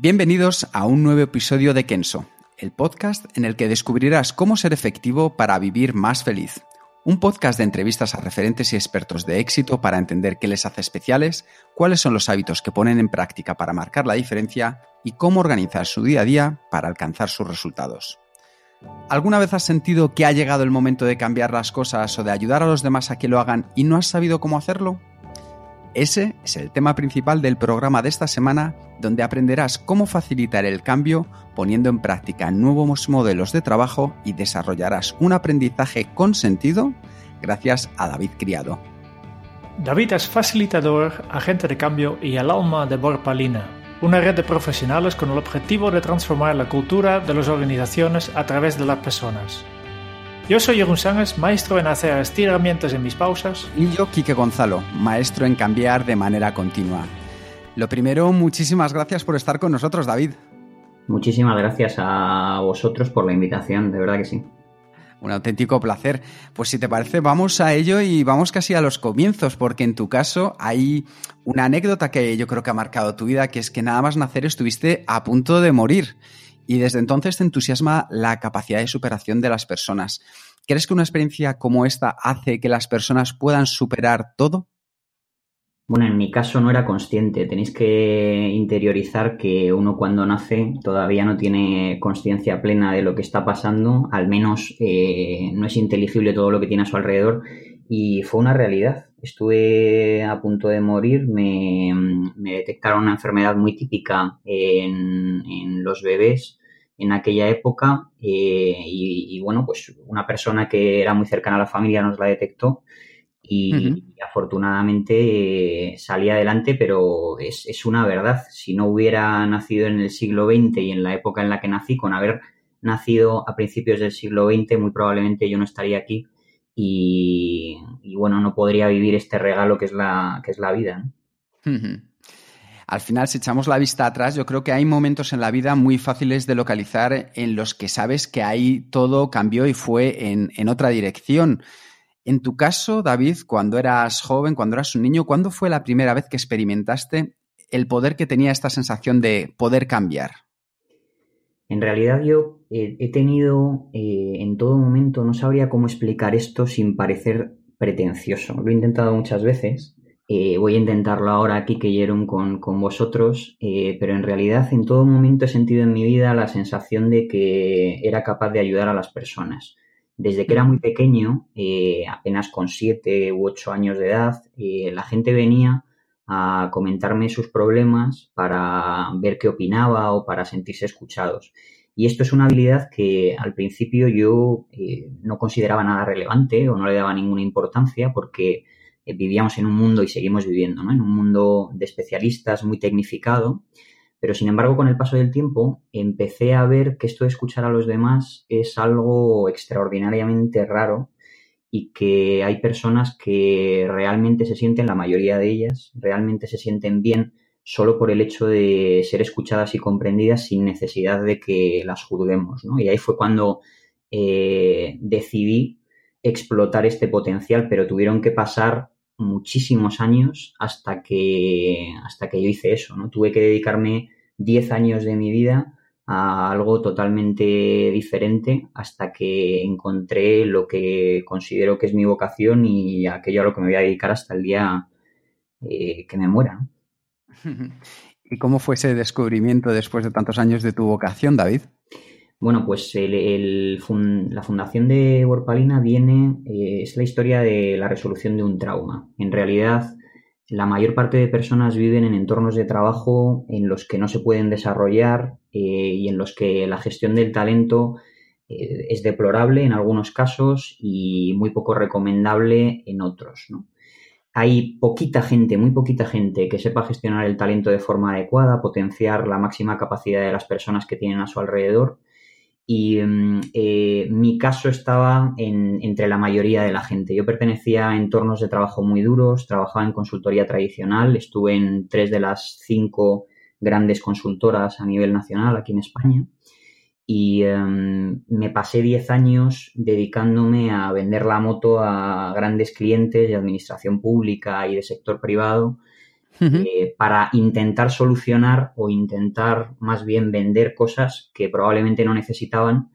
Bienvenidos a un nuevo episodio de Kenso, el podcast en el que descubrirás cómo ser efectivo para vivir más feliz. Un podcast de entrevistas a referentes y expertos de éxito para entender qué les hace especiales, cuáles son los hábitos que ponen en práctica para marcar la diferencia y cómo organizar su día a día para alcanzar sus resultados. ¿Alguna vez has sentido que ha llegado el momento de cambiar las cosas o de ayudar a los demás a que lo hagan y no has sabido cómo hacerlo? Ese es el tema principal del programa de esta semana, donde aprenderás cómo facilitar el cambio poniendo en práctica nuevos modelos de trabajo y desarrollarás un aprendizaje con sentido gracias a David Criado. David es facilitador, agente de cambio y el alma de Borpalina, una red de profesionales con el objetivo de transformar la cultura de las organizaciones a través de las personas. Yo soy Jeroen Sánchez, maestro en hacer estiramientos en mis pausas. Y yo, Quique Gonzalo, maestro en cambiar de manera continua. Lo primero, muchísimas gracias por estar con nosotros, David. Muchísimas gracias a vosotros por la invitación, de verdad que sí. Un auténtico placer. Pues si te parece, vamos a ello y vamos casi a los comienzos, porque en tu caso hay una anécdota que yo creo que ha marcado tu vida, que es que nada más nacer estuviste a punto de morir. Y desde entonces te entusiasma la capacidad de superación de las personas. ¿Crees que una experiencia como esta hace que las personas puedan superar todo? Bueno, en mi caso no era consciente. Tenéis que interiorizar que uno cuando nace todavía no tiene conciencia plena de lo que está pasando, al menos eh, no es inteligible todo lo que tiene a su alrededor y fue una realidad. Estuve a punto de morir, me, detectaron una enfermedad muy típica en, los bebés en aquella época eh, y, y, bueno, pues una persona que era muy cercana a la familia nos la detectó y, afortunadamente eh, salí adelante, pero es, es, una verdad. Si no hubiera nacido en el siglo XX y en la época en la que nací, con haber nacido a principios del siglo XX, muy probablemente yo no estaría aquí y, bueno, no podría vivir este regalo que es la, que es la vida. Al final, si echamos la vista atrás, yo creo que hay momentos en la vida muy fáciles de localizar en los que sabes que ahí todo cambió y fue en, en otra dirección. En tu caso, David, cuando eras joven, cuando eras un niño, ¿cuándo fue la primera vez que experimentaste el poder que tenía esta sensación de poder cambiar? En realidad yo he tenido eh, en todo momento, no sabría cómo explicar esto sin parecer pretencioso. Lo he intentado muchas veces. Eh, voy a intentarlo ahora aquí que con, con vosotros, eh, pero en realidad en todo momento he sentido en mi vida la sensación de que era capaz de ayudar a las personas. Desde que era muy pequeño, eh, apenas con siete u ocho años de edad, eh, la gente venía a comentarme sus problemas para ver qué opinaba o para sentirse escuchados. Y esto es una habilidad que al principio yo eh, no consideraba nada relevante o no le daba ninguna importancia porque vivíamos en un mundo y seguimos viviendo, ¿no? En un mundo de especialistas muy tecnificado pero sin embargo, con el paso del tiempo, empecé a ver que esto de escuchar a los demás es algo extraordinariamente raro y que hay personas que realmente se sienten, la mayoría de ellas, realmente se sienten bien solo por el hecho de ser escuchadas y comprendidas sin necesidad de que las juzguemos. ¿no? Y ahí fue cuando eh, decidí explotar este potencial, pero tuvieron que pasar muchísimos años hasta que, hasta que yo hice eso, ¿no? Tuve que dedicarme 10 años de mi vida a algo totalmente diferente hasta que encontré lo que considero que es mi vocación y aquello a lo que me voy a dedicar hasta el día eh, que me muera. ¿Y cómo fue ese descubrimiento después de tantos años de tu vocación, David? Bueno, pues la fundación de Borpalina viene, eh, es la historia de la resolución de un trauma. En realidad, la mayor parte de personas viven en entornos de trabajo en los que no se pueden desarrollar eh, y en los que la gestión del talento eh, es deplorable en algunos casos y muy poco recomendable en otros. Hay poquita gente, muy poquita gente que sepa gestionar el talento de forma adecuada, potenciar la máxima capacidad de las personas que tienen a su alrededor. Y mm, eh, mi caso estaba entre la mayoría de la gente. Yo pertenecía a entornos de trabajo muy duros, trabajaba en consultoría tradicional, estuve en tres de las cinco grandes consultoras a nivel nacional aquí en España y em, me pasé 10 años dedicándome a vender la moto a grandes clientes de administración pública y de sector privado eh, para intentar solucionar o intentar más bien vender cosas que probablemente no necesitaban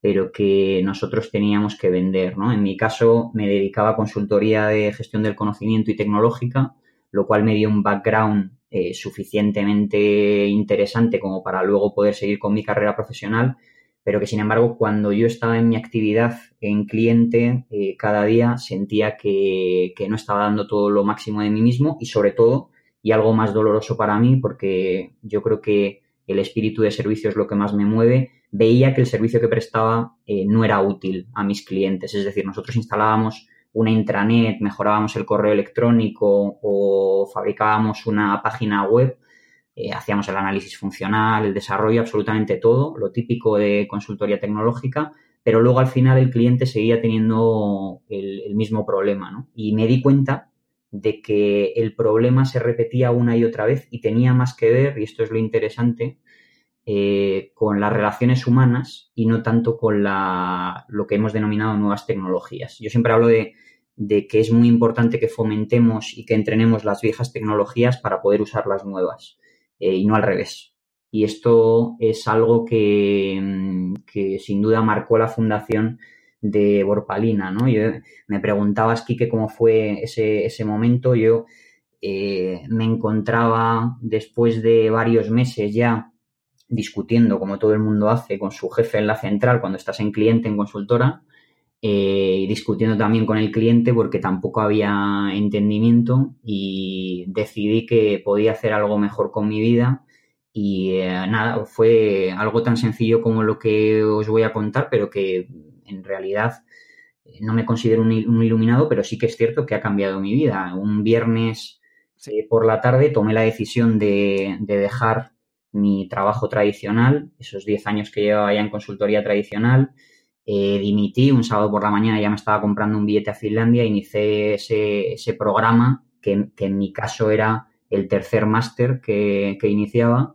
pero que nosotros teníamos que vender. ¿no? En mi caso me dedicaba a consultoría de gestión del conocimiento y tecnológica, lo cual me dio un background eh, suficientemente interesante como para luego poder seguir con mi carrera profesional, pero que sin embargo cuando yo estaba en mi actividad en cliente eh, cada día sentía que, no estaba dando todo lo máximo de mí mismo y sobre todo, y algo más doloroso para mí, porque yo creo que el espíritu de servicio es lo que más me mueve, veía que el servicio que prestaba eh, no era útil a mis clientes. Es decir, nosotros instalábamos una intranet, mejorábamos el correo electrónico o fabricábamos una página web, eh, hacíamos el análisis funcional, el desarrollo, absolutamente todo, lo típico de consultoría tecnológica, pero luego al final el cliente seguía teniendo el, mismo problema, ¿no? Y me di cuenta de que el problema se repetía una y otra vez y tenía más que ver, y esto es lo interesante, eh, con las relaciones humanas y no tanto con la, lo que hemos denominado nuevas tecnologías. Yo siempre hablo de de que es muy importante que fomentemos y que entrenemos las viejas tecnologías para poder usar las nuevas eh, y no al revés. Y esto es algo que, mm, que, sin duda marcó la fundación de Borpalina, ¿no? Yo me preguntabas, Quique, cómo fue ese, ese momento. Yo eh, me encontraba después de varios meses ya discutiendo, como todo el mundo hace, con su jefe en la central cuando estás en cliente, en consultora, eh, discutiendo también con el cliente porque tampoco había entendimiento y decidí que podía hacer algo mejor con mi vida y eh, nada, fue algo tan sencillo como lo que os voy a contar, pero que en realidad eh, no me considero un, iluminado, pero sí que es cierto que ha cambiado mi vida. Un viernes por la tarde tomé la decisión de, de dejar mi trabajo tradicional, esos 10 años que llevaba ya en consultoría tradicional, eh, dimití un sábado por la mañana, ya me estaba comprando un billete a Finlandia, inicié ese, ese programa, que, en mi caso era el tercer máster que, iniciaba.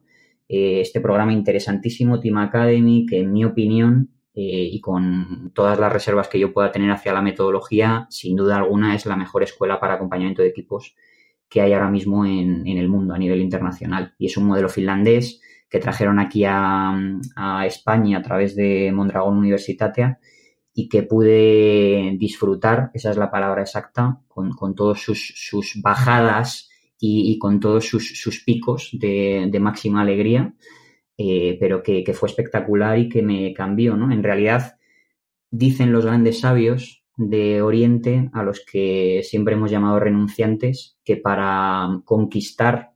Eh, este programa interesantísimo, Team Academy, que en mi opinión eh, y con todas las reservas que yo pueda tener hacia la metodología, sin duda alguna es la mejor escuela para acompañamiento de equipos que hay ahora mismo en, en el mundo a nivel internacional. Y es un modelo finlandés que trajeron aquí a, España a través de Mondragón Universitatea y que pude disfrutar, esa es la palabra exacta, con, con todos sus, sus bajadas y, con todos sus, picos de, máxima alegría, eh, pero que, que, fue espectacular y que me cambió, ¿no? En realidad, dicen los grandes sabios de Oriente, a los que siempre hemos llamado renunciantes, que para conquistar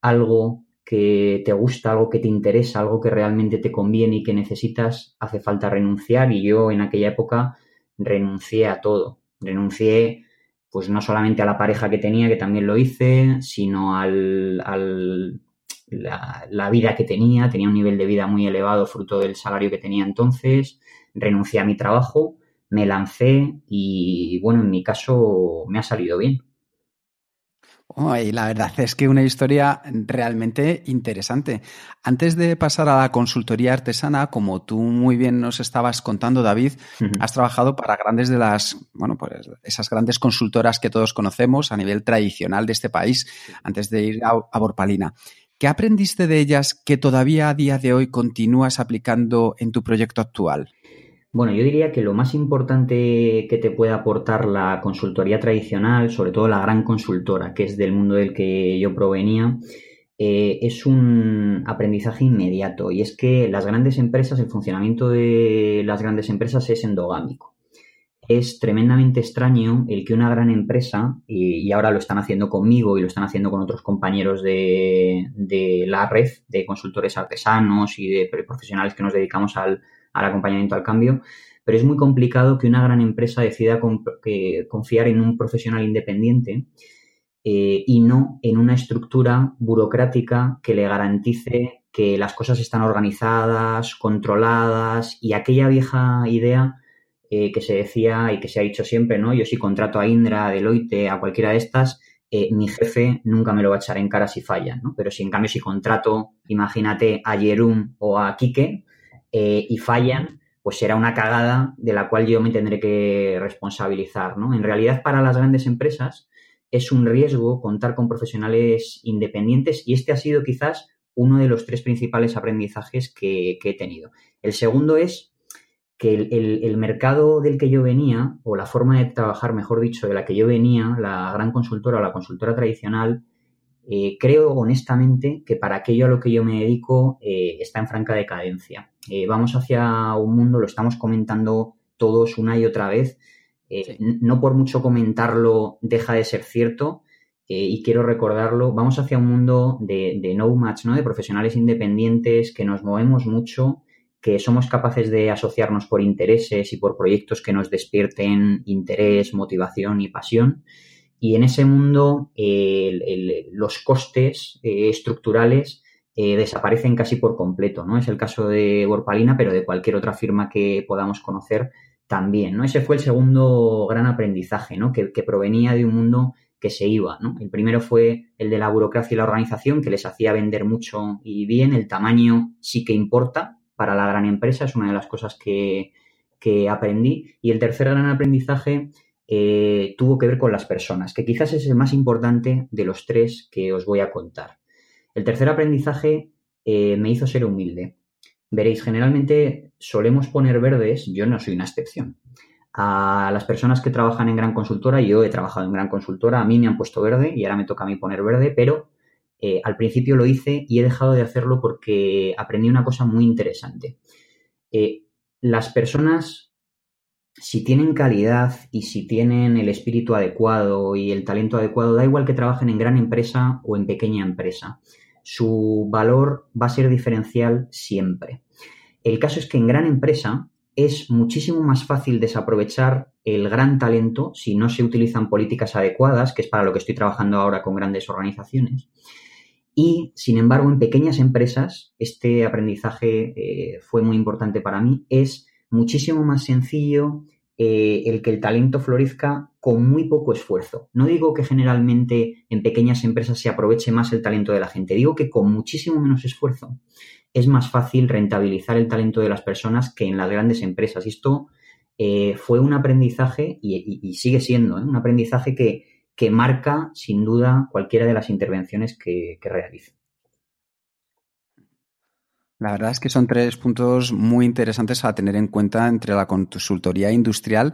algo que te gusta, algo que te interesa, algo que realmente te conviene y que necesitas, hace falta renunciar. Y yo en aquella época renuncié a todo. Renuncié pues no solamente a la pareja que tenía, que también lo hice, sino al, al la, la, vida que tenía, tenía un nivel de vida muy elevado fruto del salario que tenía entonces, renuncié a mi trabajo, me lancé y bueno, en mi caso me ha salido bien y la verdad es que una historia realmente interesante. Antes de pasar a la consultoría artesana, como tú muy bien nos estabas contando, David, has trabajado para grandes de las, bueno, pues esas grandes consultoras que todos conocemos a nivel tradicional de este país, antes de ir a, a Borpalina. ¿Qué aprendiste de ellas que todavía a día de hoy continúas aplicando en tu proyecto actual? Bueno, yo diría que lo más importante que te puede aportar la consultoría tradicional, sobre todo la gran consultora, que es del mundo del que yo provenía, eh, es un aprendizaje inmediato. Y es que las grandes empresas, el funcionamiento de las grandes empresas es endogámico. Es tremendamente extraño el que una gran empresa, y, ahora lo están haciendo conmigo y lo están haciendo con otros compañeros de, de la red de consultores artesanos y de profesionales que nos dedicamos al, al acompañamiento al cambio, pero es muy complicado que una gran empresa decida confiar en un profesional independiente eh, y no en una estructura burocrática que le garantice que las cosas están organizadas, controladas y aquella vieja idea eh, que se decía y que se ha dicho siempre, ¿no? Yo si contrato a Indra, a Deloitte, a cualquiera de estas, eh, mi jefe nunca me lo va a echar en cara si falla, ¿no? Pero si en cambio si contrato, imagínate, a Jerum o a Kike y fallan, pues será una cagada de la cual yo me tendré que responsabilizar, ¿no? En realidad, para las grandes empresas es un riesgo contar con profesionales independientes y este ha sido quizás uno de los tres principales aprendizajes que, he tenido. El segundo es que el, mercado del que yo venía, o la forma de trabajar, mejor dicho, de la que yo venía, la gran consultora o la consultora tradicional, eh, creo honestamente que para aquello a lo que yo me dedico eh, está en franca decadencia. Eh, vamos hacia un mundo, lo estamos comentando todos una y otra vez. No por mucho comentarlo deja de ser cierto y quiero recordarlo. Vamos hacia un mundo de, de no match, ¿no? de profesionales independientes que nos movemos mucho, que somos capaces de asociarnos por intereses y por proyectos que nos despierten interés, motivación y pasión y en ese mundo los costes eh, estructurales eh, desaparecen casi por completo, ¿no? Es el caso de Borpalina, pero de cualquier otra firma que podamos conocer también, ¿no? Ese fue el segundo gran aprendizaje, ¿no? Que, provenía de un mundo que se iba, ¿no? El primero fue el de la burocracia y la organización, que les hacía vender mucho y bien. El tamaño sí que importa para la gran empresa, es una de las cosas que, que aprendí. Y el tercer gran aprendizaje eh, tuvo que ver con las personas, que quizás es el más importante de los tres que os voy a contar. El tercer aprendizaje eh, me hizo ser humilde. Veréis, generalmente solemos poner verdes, yo no soy una excepción. A las personas que trabajan en gran consultora, yo he trabajado en gran consultora, a mí me han puesto verde y ahora me toca a mí poner verde, pero eh, al principio lo hice y he dejado de hacerlo porque aprendí una cosa muy interesante. las personas si tienen calidad y si tienen el espíritu adecuado y el talento adecuado, da igual que trabajen en gran empresa o en pequeña empresa. Su valor va a ser diferencial siempre. El caso es que en gran empresa es muchísimo más fácil desaprovechar el gran talento si no se utilizan políticas adecuadas, que es para lo que estoy trabajando ahora con grandes organizaciones. Y, sin embargo, en pequeñas empresas, este aprendizaje eh, fue muy importante para mí, es muchísimo más sencillo eh, el que el talento florezca con muy poco esfuerzo. No digo que generalmente en pequeñas empresas se aproveche más el talento de la gente, digo que con muchísimo menos esfuerzo es más fácil rentabilizar el talento de las personas que en las grandes empresas. Y esto eh, fue un aprendizaje y, sigue siendo ¿eh? un aprendizaje que, marca sin duda cualquiera de las intervenciones que, que realizo. La verdad es que son tres puntos muy interesantes a tener en cuenta entre la consultoría industrial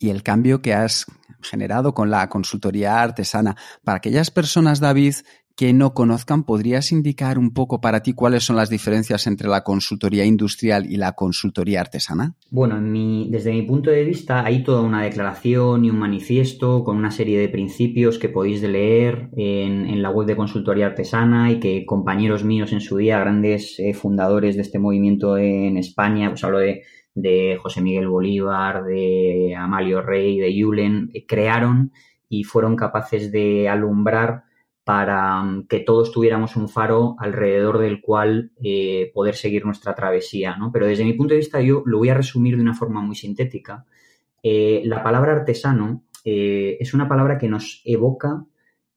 y el cambio que has generado con la consultoría artesana. Para aquellas personas, David, que no conozcan, ¿podrías indicar un poco para ti cuáles son las diferencias entre la consultoría industrial y la consultoría artesana? Bueno, desde mi punto de vista hay toda una declaración y un manifiesto con una serie de principios que podéis leer en, la web de consultoría artesana y que compañeros míos en su día, grandes eh, fundadores de este movimiento en España, pues hablo de, de José Miguel Bolívar, de Amalio Rey, de Yulen, eh, crearon y fueron capaces de alumbrar para mm, que todos tuviéramos un faro alrededor del cual eh, poder seguir nuestra travesía. ¿no? Pero desde mi punto de vista yo lo voy a resumir de una forma muy sintética. Eh, la palabra artesano es una palabra que nos evoca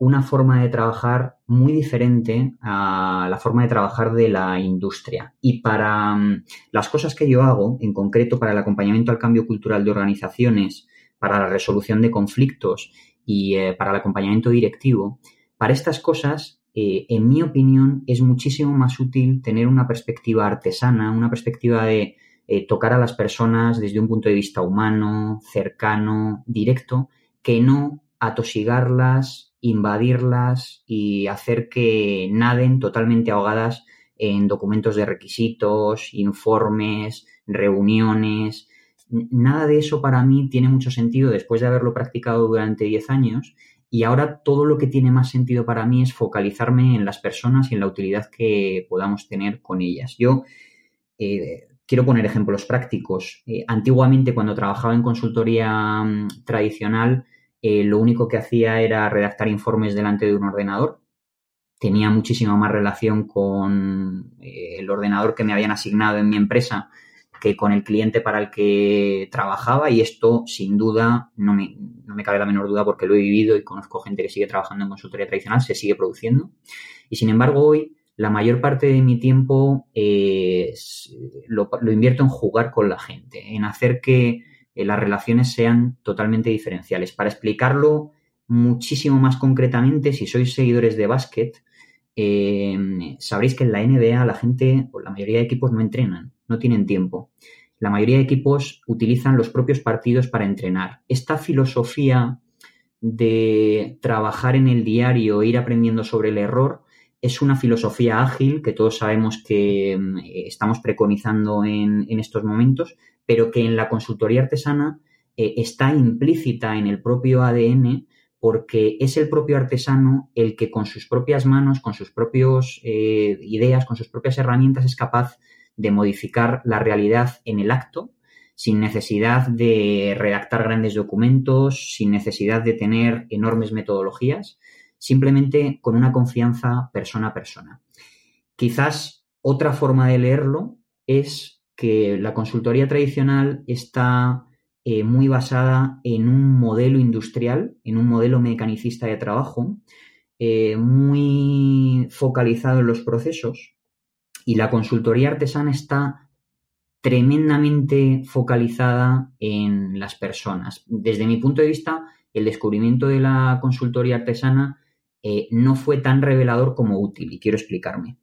una forma de trabajar muy diferente a la forma de trabajar de la industria. Y para mm, las cosas que yo hago, en concreto para el acompañamiento al cambio cultural de organizaciones, para la resolución de conflictos y para el acompañamiento directivo, para estas cosas, eh, en mi opinión, es muchísimo más útil tener una perspectiva artesana, una perspectiva de eh, tocar a las personas desde un punto de vista humano, cercano, directo, que no atosigarlas, invadirlas y hacer que naden totalmente ahogadas en documentos de requisitos, informes, reuniones. Nada de eso para mí tiene mucho sentido después de haberlo practicado durante 10 años y ahora todo lo que tiene más sentido para mí es focalizarme en las personas y en la utilidad que podamos tener con ellas. Yo eh, quiero poner ejemplos prácticos. Eh, antiguamente, cuando trabajaba en consultoría mm, tradicional, eh, lo único que hacía era redactar informes delante de un ordenador. Tenía muchísima más relación con eh, el ordenador que me habían asignado en mi empresa que con el cliente para el que trabajaba y esto sin duda no me, no me cabe la menor duda porque lo he vivido y conozco gente que sigue trabajando en consultoría tradicional, se sigue produciendo. Y sin embargo hoy la mayor parte de mi tiempo eh, lo, invierto en jugar con la gente, en hacer que eh, las relaciones sean totalmente diferenciales. Para explicarlo muchísimo más concretamente, si sois seguidores de básquet, eh, sabréis que en la NBA la gente, o la mayoría de equipos no entrenan no tienen tiempo. La mayoría de equipos utilizan los propios partidos para entrenar. Esta filosofía de trabajar en el diario ir aprendiendo sobre el error es una filosofía ágil que todos sabemos que mm, estamos preconizando en, estos momentos, pero que en la consultoría artesana eh, está implícita en el propio ADN porque es el propio artesano el que con sus propias manos, con sus propias eh, ideas, con sus propias herramientas es capaz de modificar la realidad en el acto sin necesidad de redactar grandes documentos, sin necesidad de tener enormes metodologías, simplemente con una confianza persona a persona. Quizás otra forma de leerlo es que la consultoría tradicional está eh, muy basada en un modelo industrial, en un modelo mecanicista de trabajo, eh, muy focalizado en los procesos, y la consultoría artesana está tremendamente focalizada en las personas. Desde mi punto de vista, el descubrimiento de la consultoría artesana eh, no fue tan revelador como útil y quiero explicarme.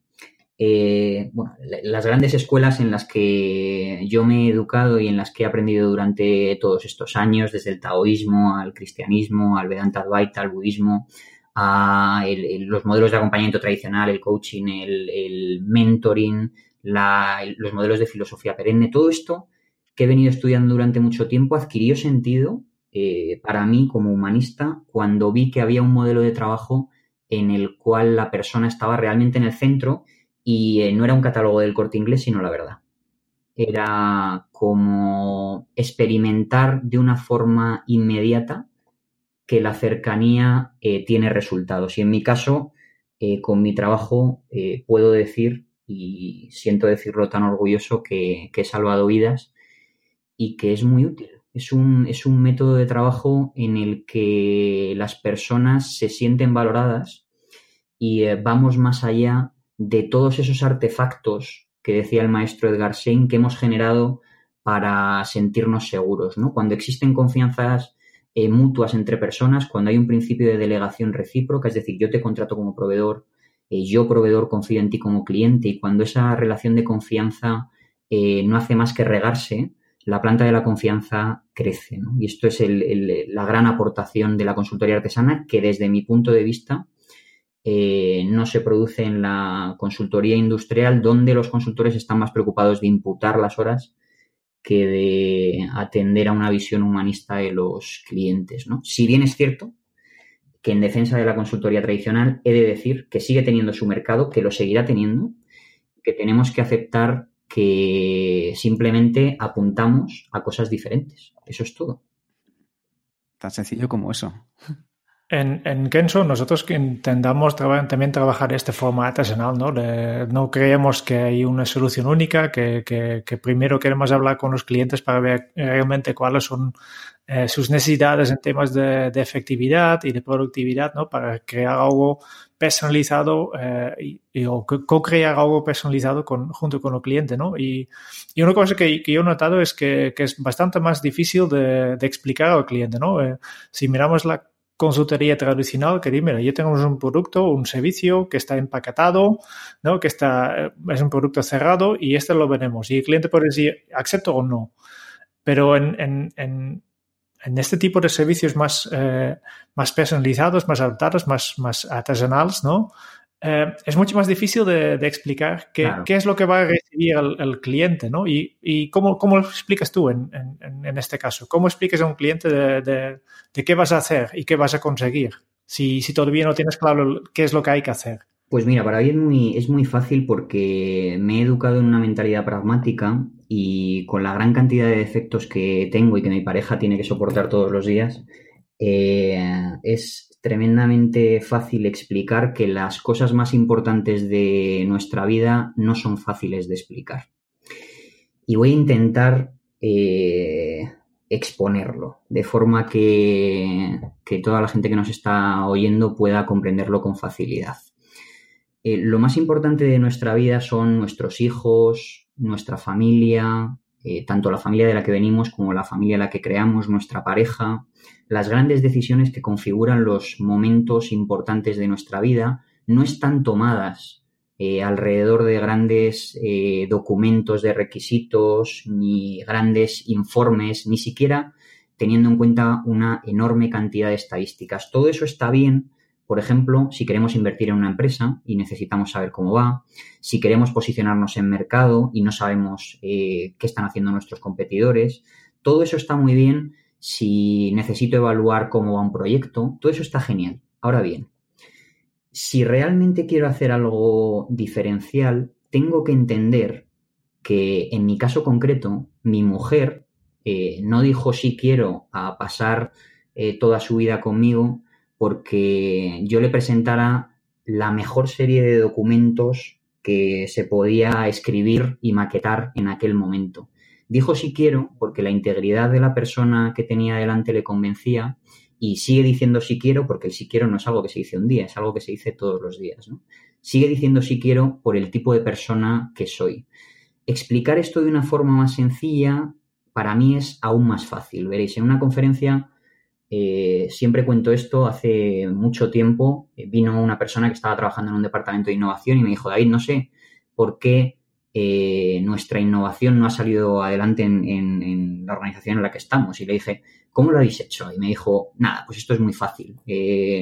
Eh, bueno, las grandes escuelas en las que yo me he educado y en las que he aprendido durante todos estos años, desde el taoísmo al cristianismo, al Vedanta Advaita, al budismo, a los modelos de acompañamiento tradicional, el coaching, el, mentoring, los modelos de filosofía perenne, todo esto que he venido estudiando durante mucho tiempo adquirió sentido eh, para mí como humanista cuando vi que había un modelo de trabajo en el cual la persona estaba realmente en el centro y eh, no era un catálogo del corte inglés, sino la verdad. Era como experimentar de una forma inmediata que la cercanía eh, tiene resultados. Y en mi caso, con mi trabajo, puedo decir, y siento decirlo tan orgulloso, que, he salvado vidas y que es muy útil. Es un, es un método de trabajo en el que las personas se sienten valoradas y vamos más allá de todos esos artefactos que decía el maestro Edgar Sein que hemos generado para sentirnos seguros. ¿no? Cuando existen confianzas eh, mutuas entre personas, cuando hay un principio de delegación recíproca, es decir, yo te contrato como proveedor, eh, yo proveedor confío en ti como cliente y cuando esa relación de confianza eh, no hace más que regarse, la planta de la confianza crece. Y esto es la gran aportación de la consultoría artesana que desde mi punto de vista no se produce en la consultoría industrial donde los consultores están más preocupados de imputar las horas que de atender a una visión humanista de los clientes. ¿no? Si bien es cierto que en defensa de la consultoría tradicional he de decir que sigue teniendo su mercado, que lo seguirá teniendo, que tenemos que aceptar que simplemente apuntamos a cosas diferentes. Eso es todo. Tan sencillo como eso. En, en Kenso nosotros intentamos también trabajar este forma artesanal, ¿no? no creemos que hay una solución única, que, que, primero queremos hablar con los clientes para ver realmente cuáles son eh, sus necesidades en temas de, efectividad y de productividad, ¿no? Para crear algo personalizado eh, y, o co-crear algo personalizado con, junto con el cliente, ¿no? Y, y una cosa que, yo he notado es que, que es bastante más difícil de, explicar al cliente, ¿no? Eh, si miramos la consultoría tradicional que dice, mira, yo tengo un producto, un servicio que está empaquetado, ¿no? que está, eh, es un producto cerrado y este lo veremos. Y el cliente puede decir, acepto o no. Pero en, en este tipo de servicios más, eh, más personalizados, más adaptados, más, más artesanales, ¿no? Eh, es mucho más difícil de, explicar qué, qué, es lo que va a recibir el, cliente, ¿no? Y, y cómo, cómo, lo explicas tú en, en, en, este caso. ¿Cómo explicas a un cliente de, de, de, qué vas a hacer y qué vas a conseguir si, si todavía no tienes claro qué es lo que hay que hacer? Pues mira, para mí es muy, es muy fácil porque me he educado en una mentalidad pragmática y con la gran cantidad de defectos que tengo y que mi pareja tiene que soportar todos los días, eh, es tremendamente fácil explicar que las cosas más importantes de nuestra vida no son fáciles de explicar. Y voy a intentar eh, exponerlo de forma que, toda la gente que nos está oyendo pueda comprenderlo con facilidad. Eh, lo más importante de nuestra vida son nuestros hijos, nuestra familia, eh, tanto la familia de la que venimos como la familia de la que creamos, nuestra pareja, las grandes decisiones que configuran los momentos importantes de nuestra vida no están tomadas eh, alrededor de grandes documentos de requisitos, ni grandes informes, ni siquiera teniendo en cuenta una enorme cantidad de estadísticas. Todo eso está bien, por ejemplo, si queremos invertir en una empresa y necesitamos saber cómo va, si queremos posicionarnos en mercado y no sabemos eh, qué están haciendo nuestros competidores, todo eso está muy bien si necesito evaluar cómo va un proyecto, todo eso está genial. Ahora bien, si realmente quiero hacer algo diferencial, tengo que entender que en mi caso concreto, mi mujer eh, no dijo si quiero a pasar eh, toda su vida conmigo, porque yo le presentara la mejor serie de documentos que se podía escribir y maquetar en aquel momento. Dijo si quiero porque la integridad de la persona que tenía delante le convencía y sigue diciendo si quiero porque el si quiero no es algo que se dice un día, es algo que se dice todos los días. Sigue diciendo si quiero por el tipo de persona que soy. Explicar esto de una forma más sencilla para mí es aún más fácil. Veréis, en una conferencia eh, siempre cuento esto, hace mucho tiempo eh, vino una persona que estaba trabajando en un departamento de innovación y me dijo, David, no sé por qué eh, nuestra innovación no ha salido adelante en, la organización en la que estamos. Y le dije, ¿cómo lo habéis hecho? Y me dijo, nada, pues esto es muy fácil.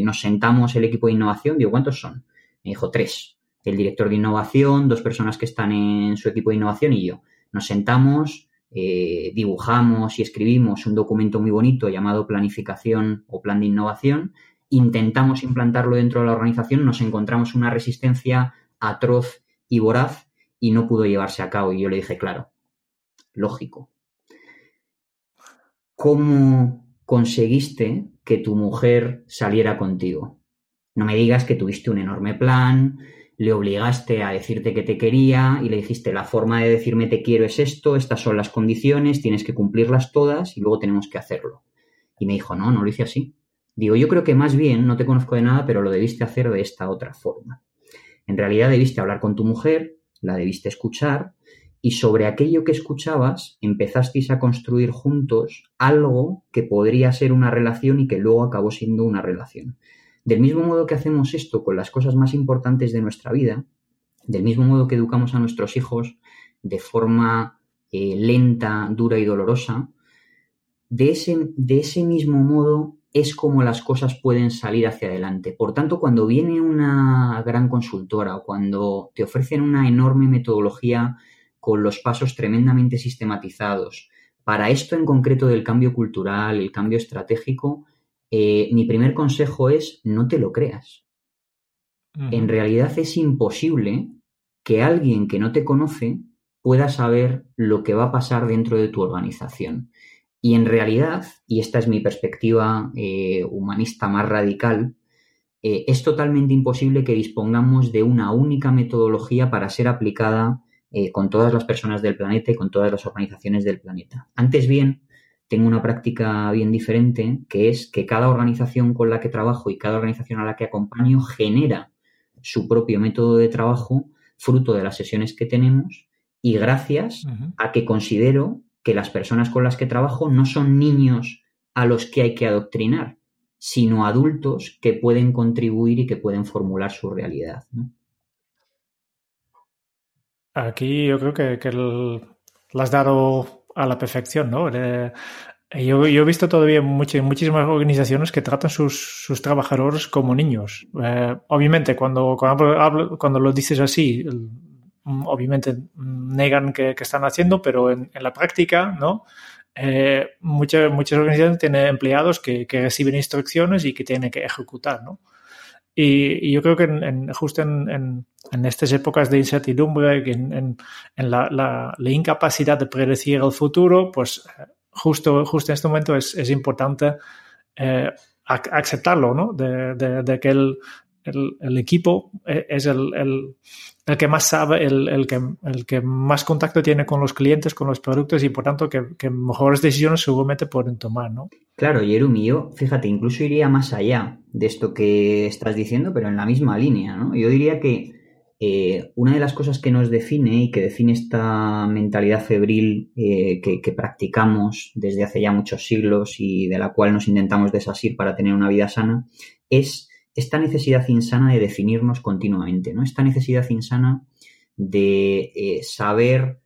nos sentamos el equipo de innovación, digo, ¿cuántos son? Me dijo, tres. El director de innovación, dos personas que están en su equipo de innovación y yo. Nos sentamos, eh, dibujamos y escribimos un documento muy bonito llamado planificación o plan de innovación, intentamos implantarlo dentro de la organización, nos encontramos una resistencia atroz y voraz y no pudo llevarse a cabo. Y yo le dije, claro, lógico. ¿Cómo conseguiste que tu mujer saliera contigo? No me digas que tuviste un enorme plan, le obligaste a decirte que te quería y le dijiste la forma de decirme te quiero es esto, estas son las condiciones, tienes que cumplirlas todas y luego tenemos que hacerlo. Y me dijo, no, no lo hice así. Digo, yo creo que más bien, no te conozco de nada, pero lo debiste hacer de esta otra forma. En realidad debiste hablar con tu mujer, la debiste escuchar y sobre aquello que escuchabas empezasteis a construir juntos algo que podría ser una relación y que luego acabó siendo una relación. Del mismo modo que hacemos esto con las cosas más importantes de nuestra vida, del mismo modo que educamos a nuestros hijos de forma eh, lenta, dura y dolorosa, de ese, de ese mismo modo es como las cosas pueden salir hacia adelante. Por tanto, cuando viene una gran consultora o cuando te ofrecen una enorme metodología con los pasos tremendamente sistematizados, para esto en concreto del cambio cultural, el cambio estratégico, eh, mi primer consejo es no te lo creas. En realidad es imposible que alguien que no te conoce pueda saber lo que va a pasar dentro de tu organización. Y en realidad, y esta es mi perspectiva eh, humanista más radical, eh, es totalmente imposible que dispongamos de una única metodología para ser aplicada con todas las personas del planeta y con todas las organizaciones del planeta. Antes bien, tengo una práctica bien diferente, que es que cada organización con la que trabajo y cada organización a la que acompaño genera su propio método de trabajo fruto de las sesiones que tenemos y gracias a que considero que las personas con las que trabajo no son niños a los que hay que adoctrinar, sino adultos que pueden contribuir y que pueden formular su realidad. Aquí yo creo que, que has dado a la perfección, ¿no? Eh, yo, he visto todavía muchas, muchísimas organizaciones que tratan sus, sus trabajadores como niños. Eh, obviamente, cuando, cuando, cuando, lo dices así, obviamente negan que, están haciendo, pero en, en la práctica, ¿no? Eh, muchas, muchas organizaciones tienen empleados que, que, reciben instrucciones y que tienen que ejecutar, ¿no? Y, yo creo que en, justo en, estas épocas de incertidumbre, en, la, la, incapacidad de predecir el futuro, pues justo, justo en este momento es, es importante eh, aceptarlo, ¿no? De, de, que el, el, equipo e, es el, el, que más sabe, el, que, el que más contacto tiene con los clientes, con los productos y por tanto que, mejores decisiones seguramente pueden tomar, ¿no? Claro, Jeremy, yo, fíjate, incluso iría más allá de esto que estás diciendo, pero en la misma línea, ¿no? Yo diría que eh, una de las cosas que nos define y que define esta mentalidad febril eh, que, practicamos desde hace ya muchos siglos y de la cual nos intentamos desasir para tener una vida sana es esta necesidad insana de definirnos continuamente, ¿no? Esta necesidad insana de eh, saber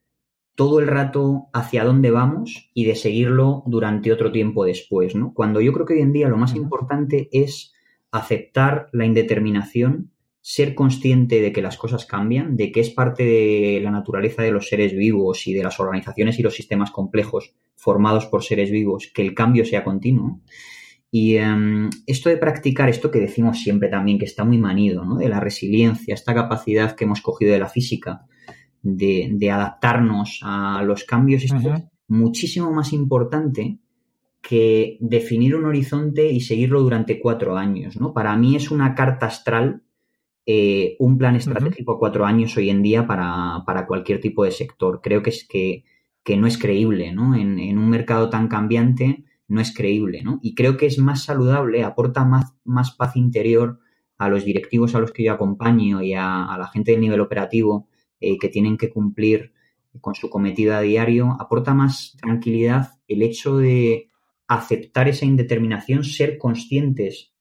todo el rato hacia dónde vamos y de seguirlo durante otro tiempo después, ¿no? Cuando yo creo que hoy en día lo más importante es aceptar la indeterminación ser consciente de que las cosas cambian, de que es parte de la naturaleza de los seres vivos y de las organizaciones y los sistemas complejos formados por seres vivos, que el cambio sea continuo. Y em, esto de practicar, esto que decimos siempre también, que está muy manido, ¿no? de la resiliencia, esta capacidad que hemos cogido de la física, de, adaptarnos a los cambios, es muchísimo más importante que definir un horizonte y seguirlo durante cuatro años. ¿no? Para mí es una carta astral eh, un plan estratégico a cuatro años hoy en día para, cualquier tipo de sector. Creo que es que, no es creíble, ¿no? En, un mercado tan cambiante no es creíble, ¿no? Y creo que es más saludable, aporta más, más paz interior a los directivos a los que yo acompaño y a, la gente del nivel operativo eh, que tienen que cumplir con su cometido a diario, aporta más tranquilidad el hecho de aceptar esa indeterminación, ser conscientes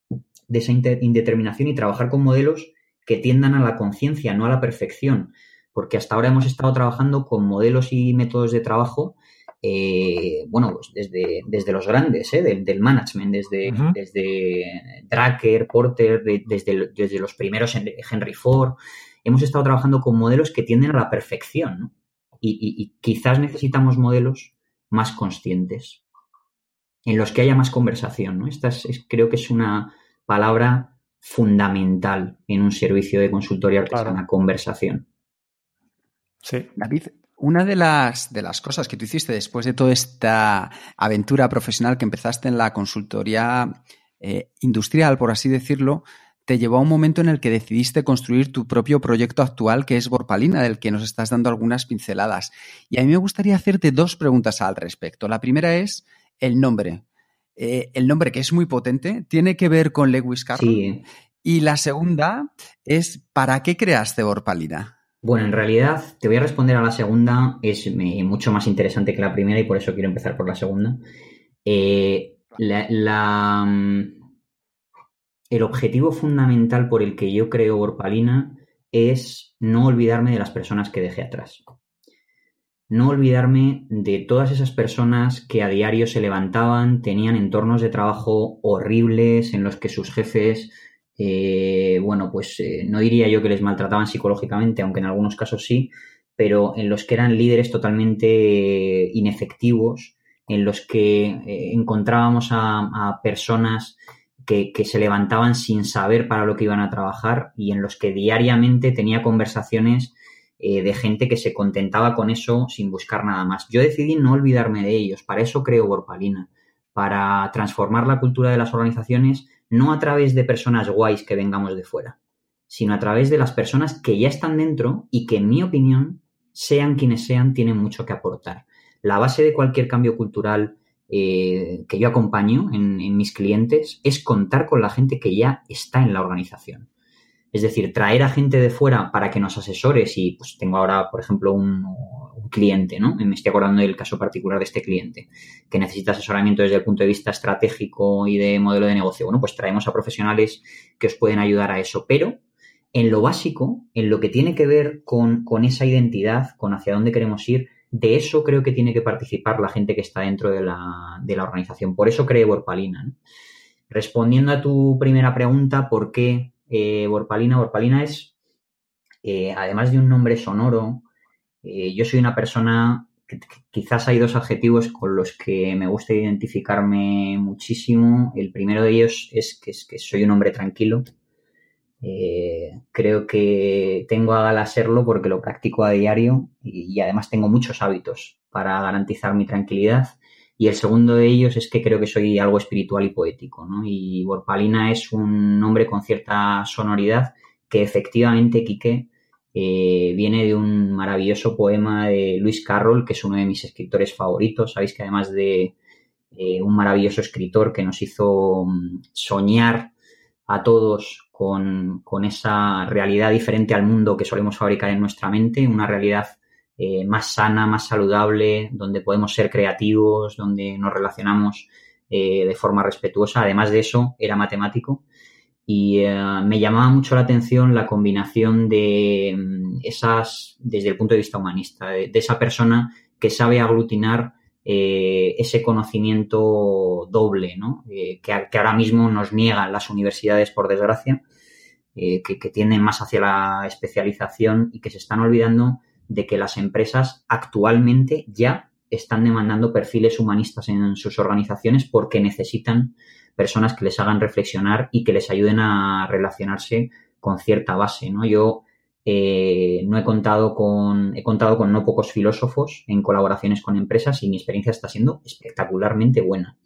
de esa indeterminación y trabajar con modelos que tiendan a la conciencia, no a la perfección, porque hasta ahora hemos estado trabajando con modelos y métodos de trabajo, eh, bueno, pues desde, desde los grandes, ¿eh? del, management, desde, desde Drucker, Porter, desde, desde los primeros Henry Ford, hemos estado trabajando con modelos que tienden a la perfección, y, quizás necesitamos modelos más conscientes, en los que haya más conversación, ¿no? Esta creo que es una palabra fundamental en un servicio de consultoría artesana, conversación. Sí. David, una de las, de las cosas que tú hiciste después de toda esta aventura profesional que empezaste en la consultoría eh, industrial, por así decirlo, te llevó a un momento en el que decidiste construir tu propio proyecto actual, que es Borpalina, del que nos estás dando algunas pinceladas. Y a mí me gustaría hacerte dos preguntas al respecto. La primera es el nombre. Eh, el nombre que es muy potente, tiene que ver con Lewis Carroll. Y la segunda es, ¿para qué creaste Borpalina? Bueno, en realidad te voy a responder a la segunda, es mucho más interesante que la primera y por eso quiero empezar por la segunda. Eh, mm, el objetivo fundamental por el que yo creo Borpalina es no olvidarme de las personas que dejé atrás no olvidarme de todas esas personas que a diario se levantaban, tenían entornos de trabajo horribles en los que sus jefes, eh, bueno, pues eh, no diría yo que les maltrataban psicológicamente, aunque en algunos casos sí, pero en los que eran líderes totalmente inefectivos, en los que eh, encontrábamos a, personas que, se levantaban sin saber para lo que iban a trabajar y en los que diariamente tenía conversaciones eh, de gente que se contentaba con eso sin buscar nada más. Yo decidí no olvidarme de ellos, para eso creo Borpalina, para transformar la cultura de las organizaciones no a través de personas guays que vengamos de fuera, sino a través de las personas que ya están dentro y que, en mi opinión, sean quienes sean, tienen mucho que aportar. La base de cualquier cambio cultural eh, que yo acompaño en mis clientes es contar con la gente que ya está en la organización. Es decir, traer a gente de fuera para que nos asesores y pues tengo ahora, por ejemplo, un, cliente, ¿no? Me estoy acordando del caso particular de este cliente que necesita asesoramiento desde el punto de vista estratégico y de modelo de negocio. Bueno, pues traemos a profesionales que os pueden ayudar a eso, pero en lo básico, en lo que tiene que ver con, esa identidad, con hacia dónde queremos ir, de eso creo que tiene que participar la gente que está dentro de la, de la organización. Por eso creo Borpalina. Respondiendo a tu primera pregunta, ¿por qué eh, Borpalina. Borpalina es, eh, además de un nombre sonoro, eh, yo soy una persona que, quizás hay dos adjetivos con los que me gusta identificarme muchísimo. El primero de ellos es que, soy un hombre tranquilo. Eh, creo que tengo a serlo porque lo practico a diario y, y, además tengo muchos hábitos para garantizar mi tranquilidad. Y el segundo de ellos es que creo que soy algo espiritual y poético, ¿no? Y Borpalina es un nombre con cierta sonoridad que efectivamente, Quique, eh, viene de un maravilloso poema de Luis Carroll, que es uno de mis escritores favoritos. Sabéis que además de eh, un maravilloso escritor que nos hizo mm, soñar a todos con, con, esa realidad diferente al mundo que solemos fabricar en nuestra mente, una realidad eh, más sana, más saludable, donde podemos ser creativos, donde nos relacionamos de forma respetuosa. Además de eso, era matemático y eh, me llamaba mucho la atención la combinación de mm, esas, desde el punto de vista humanista, de, esa persona que sabe aglutinar eh, ese conocimiento doble, ¿no? Eh, que, ahora mismo nos niegan las universidades, por desgracia, que, que, tienden más hacia la especialización y que se están olvidando de que las empresas actualmente ya están demandando perfiles humanistas en sus organizaciones porque necesitan personas que les hagan reflexionar y que les ayuden a relacionarse con cierta base, ¿no? Yo eh, no he contado con, he contado con no pocos filósofos en colaboraciones con empresas y mi experiencia está siendo espectacularmente buena.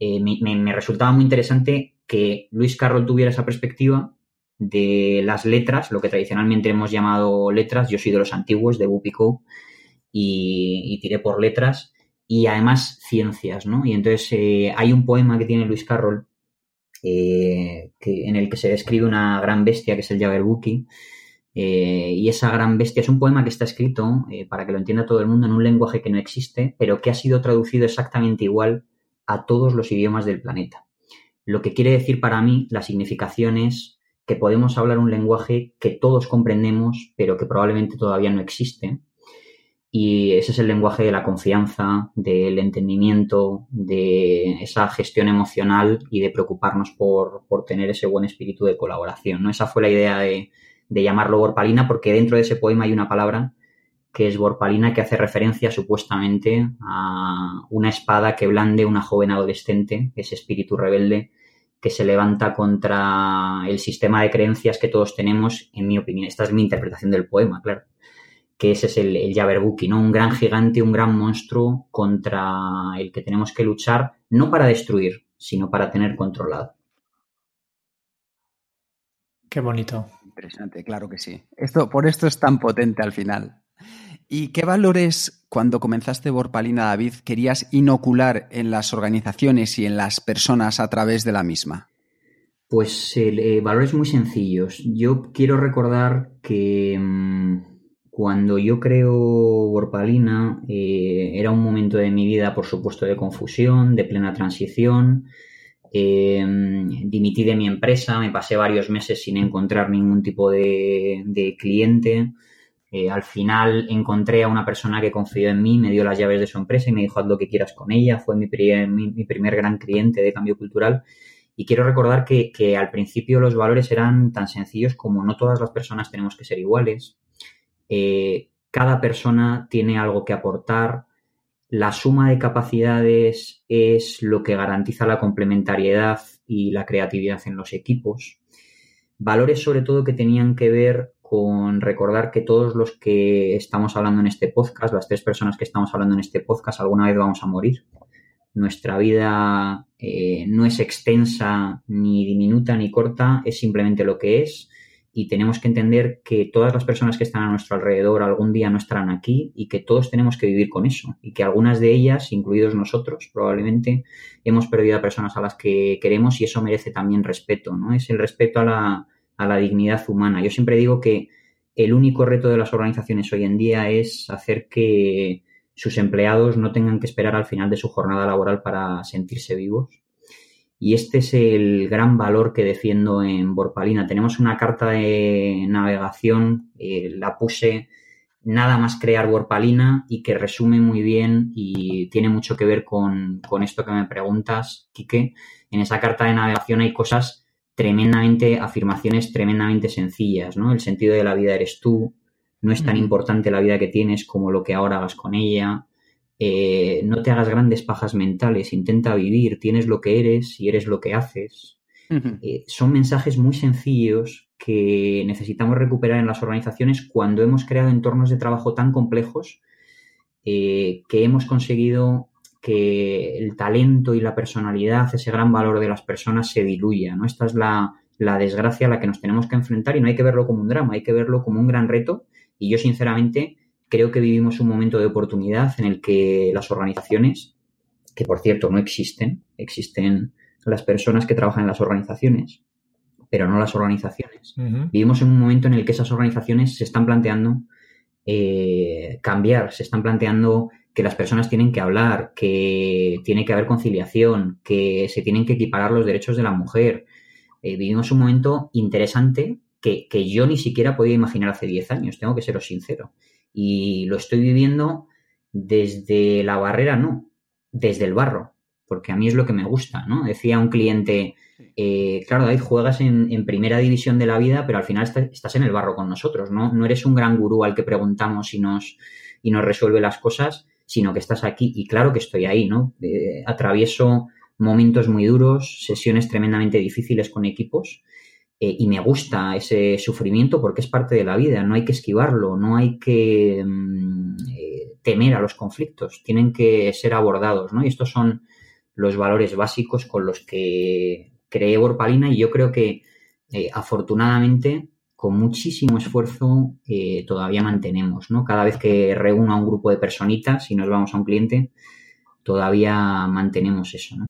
Eh, me, resultaba muy interesante que Luis Carroll tuviera esa perspectiva de las letras, lo que tradicionalmente hemos llamado letras. Yo soy de los antiguos, de Bupico, y tiré por letras y además ciencias, ¿no? Y entonces eh, hay un poema que tiene Luis Carroll eh, en el que se describe una gran bestia que es el Jabberwocky eh, y esa gran bestia es un poema que está escrito, eh, para que lo entienda todo el mundo, en un lenguaje que no existe, pero que ha sido traducido exactamente igual a todos los idiomas del planeta. Lo que quiere decir para mí la significación es que podemos hablar un lenguaje que todos comprendemos, pero que probablemente todavía no existe. Y ese es el lenguaje de la confianza, del entendimiento, de esa gestión emocional y de preocuparnos por, por tener ese buen espíritu de colaboración. ¿no? Esa fue la idea de, de llamarlo Borpalina porque dentro de ese poema hay una palabra que es Borpalina que hace referencia supuestamente a una espada que blande una joven adolescente, ese espíritu rebelde que se levanta contra el sistema de creencias que todos tenemos, en mi opinión. Esta es mi interpretación del poema, claro. Que ese es el, el Jabberwocky, ¿no? Un gran gigante, un gran monstruo contra el que tenemos que luchar, no para destruir, sino para tener controlado. Qué bonito. Interesante, claro que sí. Esto, por esto es tan potente al final. ¿Y qué valores, cuando comenzaste Borpalina David, querías inocular en las organizaciones y en las personas a través de la misma? Pues eh, valores muy sencillos. Yo quiero recordar que mmm, cuando yo creo Borpalina eh, era un momento de mi vida, por supuesto, de confusión, de plena transición, eh, dimití de mi empresa, me pasé varios meses sin encontrar ningún tipo de, cliente. Eh, al final encontré a una persona que confió en mí, me dio las llaves de su empresa y me dijo haz lo que quieras con ella. Fue mi primer, gran cliente de cambio cultural. Y quiero recordar que, al principio los valores eran tan sencillos como no todas las personas tenemos que ser iguales. Eh, cada persona tiene algo que aportar, la suma de capacidades es lo que garantiza la complementariedad y la creatividad en los equipos. Valores sobre todo que tenían que ver con recordar que todos los que estamos hablando en este podcast, las tres personas que estamos hablando en este podcast, alguna vez vamos a morir. Nuestra vida eh, no es extensa, ni diminuta, ni corta, es simplemente lo que es y tenemos que entender que todas las personas que están a nuestro alrededor algún día no estarán aquí y que todos tenemos que vivir con eso y que algunas de ellas, incluidos nosotros, probablemente hemos perdido a personas a las que queremos y eso merece también respeto, ¿no? Es el respeto a la, a la dignidad humana. Yo siempre digo que el único reto de las organizaciones hoy en día es hacer que sus empleados no tengan que esperar al final de su jornada laboral para sentirse vivos y este es el gran valor que defiendo en Borpalina. Tenemos una carta de navegación, eh, la puse nada más crear Borpalina y que resume muy bien y tiene mucho que ver con, con esto que me preguntas, Quique. En esa carta de navegación hay cosas tremendamente, afirmaciones tremendamente sencillas, ¿no? El sentido de la vida eres tú, no es tan importante la vida que tienes como lo que ahora hagas con ella, eh, no te hagas grandes pajas mentales, intenta vivir, tienes lo que eres y eres lo que haces. Eh, son mensajes muy sencillos que necesitamos recuperar en las organizaciones cuando hemos creado entornos de trabajo tan complejos eh, que hemos conseguido que el talento y la personalidad, ese gran valor de las personas se diluya, ¿no? Esta es la, la desgracia a la que nos tenemos que enfrentar y no hay que verlo como un drama, hay que verlo como un gran reto y yo sinceramente creo que vivimos un momento de oportunidad en el que las organizaciones, que por cierto no existen, existen las personas que trabajan en las organizaciones, pero no las organizaciones. Vivimos en un momento en el que esas organizaciones se están planteando eh, cambiar, se están planteando que las personas tienen que hablar, que tiene que haber conciliación, que se tienen que equiparar los derechos de la mujer. Eh, vivimos un momento interesante que, que, yo ni siquiera podía imaginar hace 10 años, tengo que seros sincero. Y lo estoy viviendo desde la barrera, no, desde el barro, porque a mí es lo que me gusta, ¿no? Decía un cliente, eh, claro, David, juegas en, primera división de la vida, pero al final estás en el barro con nosotros, ¿no? No eres un gran gurú al que preguntamos y nos, y nos resuelve las cosas, sino que estás aquí. Y claro que estoy ahí, ¿no? Eh, atravieso momentos muy duros, sesiones tremendamente difíciles con equipos. Eh, y me gusta ese sufrimiento porque es parte de la vida, no hay que esquivarlo, no hay que mm, temer a los conflictos, tienen que ser abordados, ¿no? Y estos son los valores básicos con los que creé Borpalina y yo creo que eh, afortunadamente con muchísimo esfuerzo eh, todavía mantenemos, ¿no? Cada vez que reúno a un grupo de personitas y nos vamos a un cliente, todavía mantenemos eso, ¿no?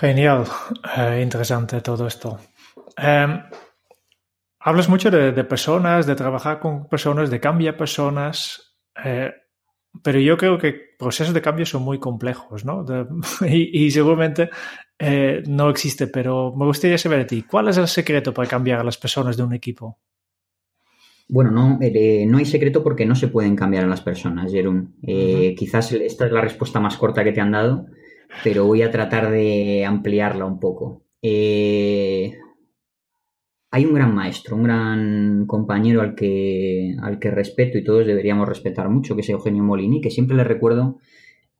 Genial. Uh, interesante todo esto. Um, Hablas mucho de, personas, de trabajar con personas, de cambiar personas, eh, pero yo creo que procesos de cambio son muy complejos, ¿no? y, seguramente eh, no existe, pero me gustaría saber de ti, ¿cuál es el secreto para cambiar a las personas de un equipo? Bueno, no, eh, no hay secreto porque no se pueden cambiar a las personas, Jerón. Quizás esta es la respuesta más corta que te han dado, pero voy a tratar de ampliarla un poco. Eh, hay un gran maestro, un gran compañero al que, al que respeto y todos deberíamos respetar mucho, que es Eugenio Molini, que siempre le recuerdo,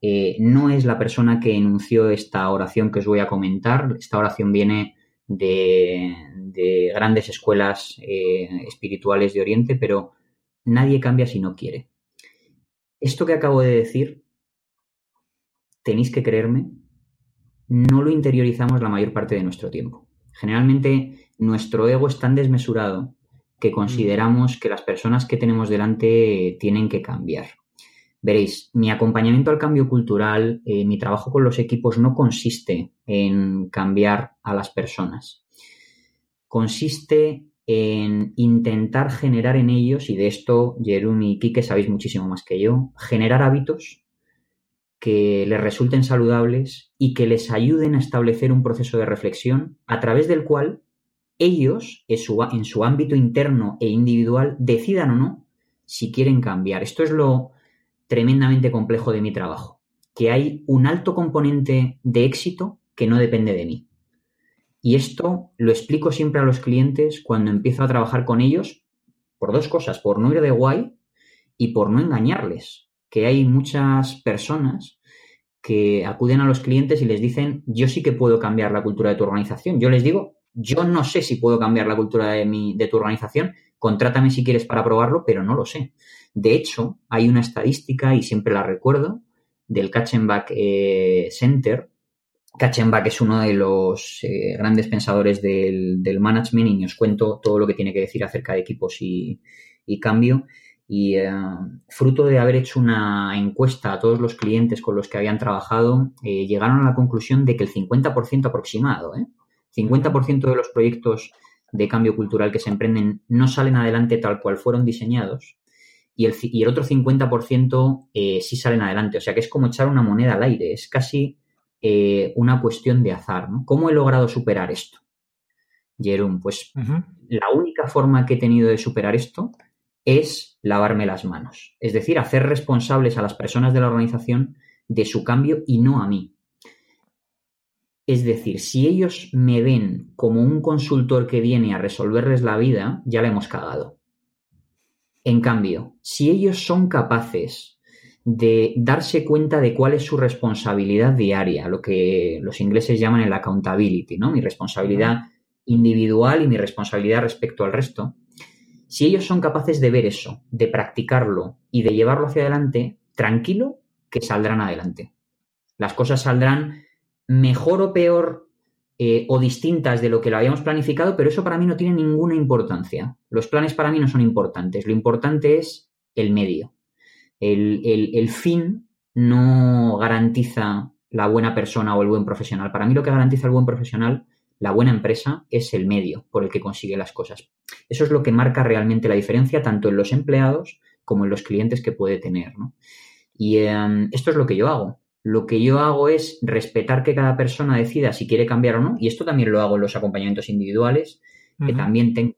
eh, no es la persona que enunció esta oración que os voy a comentar. Esta oración viene de, grandes escuelas eh, espirituales de Oriente, pero nadie cambia si no quiere. Esto que acabo de decir, tenéis que creerme, no lo interiorizamos la mayor parte de nuestro tiempo. Generalmente nuestro ego es tan desmesurado que consideramos que las personas que tenemos delante tienen que cambiar. Veréis, mi acompañamiento al cambio cultural, eh, mi trabajo con los equipos no consiste en cambiar a las personas. Consiste en intentar generar en ellos, y de esto Jerome y Kike sabéis muchísimo más que yo, generar hábitos que les resulten saludables y que les ayuden a establecer un proceso de reflexión a través del cual ellos, en su, ámbito interno e individual, decidan o no si quieren cambiar. Esto es lo tremendamente complejo de mi trabajo, que hay un alto componente de éxito que no depende de mí. Y esto lo explico siempre a los clientes cuando empiezo a trabajar con ellos por dos cosas, por no ir de guay y por no engañarles, que hay muchas personas que acuden a los clientes y les dicen, yo sí que puedo cambiar la cultura de tu organización. Yo les digo, yo no sé si puedo cambiar la cultura de, mi, de tu organización, contrátame si quieres para probarlo, pero no lo sé. De hecho, hay una estadística, y siempre la recuerdo, del Katzenbach eh, Center. Katzenbach es uno de los eh, grandes pensadores del, management y os cuento todo lo que tiene que decir acerca de equipos y, cambio. Y eh, fruto de haber hecho una encuesta a todos los clientes con los que habían trabajado, llegaron a la conclusión de que el 50% aproximado, 50% de los proyectos de cambio cultural que se emprenden no salen adelante tal cual fueron diseñados y el, y el otro 50% eh, sí salen adelante. O sea que es como echar una moneda al aire, es casi eh, una cuestión de azar. ¿no? ¿Cómo he logrado superar esto? Jerón, pues la única forma que he tenido de superar esto es lavarme las manos. Es decir, hacer responsables a las personas de la organización de su cambio y no a mí. Es decir, si ellos me ven como un consultor que viene a resolverles la vida, ya la hemos cagado. En cambio, si ellos son capaces de darse cuenta de cuál es su responsabilidad diaria, lo que los ingleses llaman el accountability, ¿no? Mi responsabilidad individual y mi responsabilidad respecto al resto. Si ellos son capaces de ver eso, de practicarlo y de llevarlo hacia adelante, tranquilo que saldrán adelante. Las cosas saldrán mejor o peor eh, o distintas de lo que lo habíamos planificado, pero eso para mí no tiene ninguna importancia. Los planes para mí no son importantes. Lo importante es el medio. El, fin no garantiza la buena persona o el buen profesional. Para mí lo que garantiza el buen profesional, la buena empresa, es el medio por el que consigue las cosas. Eso es lo que marca realmente la diferencia tanto en los empleados como en los clientes que puede tener. Y em, esto es lo que yo hago. Lo que yo hago es respetar que cada persona decida si quiere cambiar o no, y esto también lo hago en los acompañamientos individuales, que también tengo.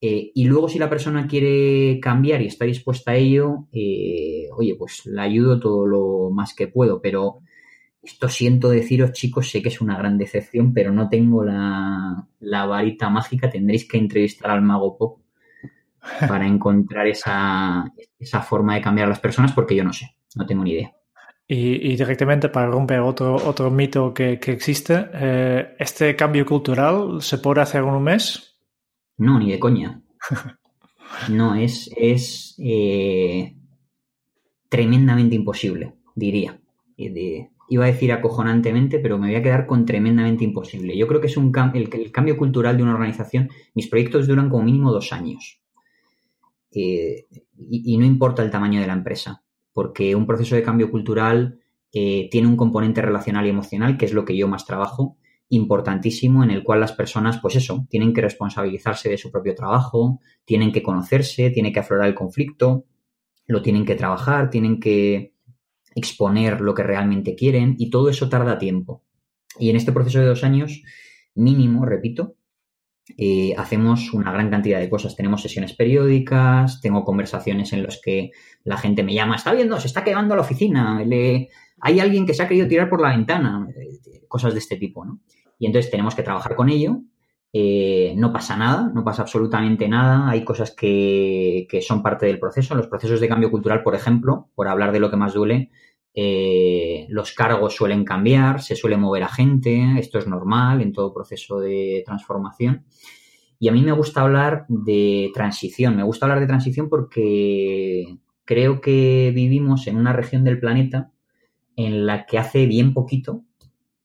Eh, y luego, si la persona quiere cambiar y está dispuesta a ello, eh, oye, pues la ayudo todo lo más que puedo, pero esto siento deciros, chicos, sé que es una gran decepción, pero no tengo la, la varita mágica. Tendréis que entrevistar al mago Pop para encontrar esa, esa forma de cambiar a las personas, porque yo no sé, no tengo ni idea. Y, directamente para romper otro, otro mito que, existe, eh, ¿este cambio cultural se puede hacer en un mes? No, ni de coña. No, es, es eh, tremendamente imposible, diría. Iba a decir acojonantemente, pero me voy a quedar con tremendamente imposible. Yo creo que es un el, el cambio cultural de una organización. Mis proyectos duran como mínimo dos años. Eh, y, no importa el tamaño de la empresa porque un proceso de cambio cultural eh, tiene un componente relacional y emocional, que es lo que yo más trabajo, importantísimo, en el cual las personas, pues eso, tienen que responsabilizarse de su propio trabajo, tienen que conocerse, tienen que aflorar el conflicto, lo tienen que trabajar, tienen que exponer lo que realmente quieren y todo eso tarda tiempo. Y en este proceso de dos años, mínimo, repito, eh, hacemos una gran cantidad de cosas. Tenemos sesiones periódicas, tengo conversaciones en las que la gente me llama, está viendo, se está quedando la oficina, le, hay alguien que se ha querido tirar por la ventana, eh, cosas de este tipo, ¿no? Y entonces tenemos que trabajar con ello. Eh, no pasa nada, no pasa absolutamente nada. Hay cosas que, que, son parte del proceso. Los procesos de cambio cultural, por ejemplo, por hablar de lo que más duele, eh, los cargos suelen cambiar, se suele mover a gente, esto es normal en todo proceso de transformación. Y a mí me gusta hablar de transición, me gusta hablar de transición porque creo que vivimos en una región del planeta en la que hace bien poquito,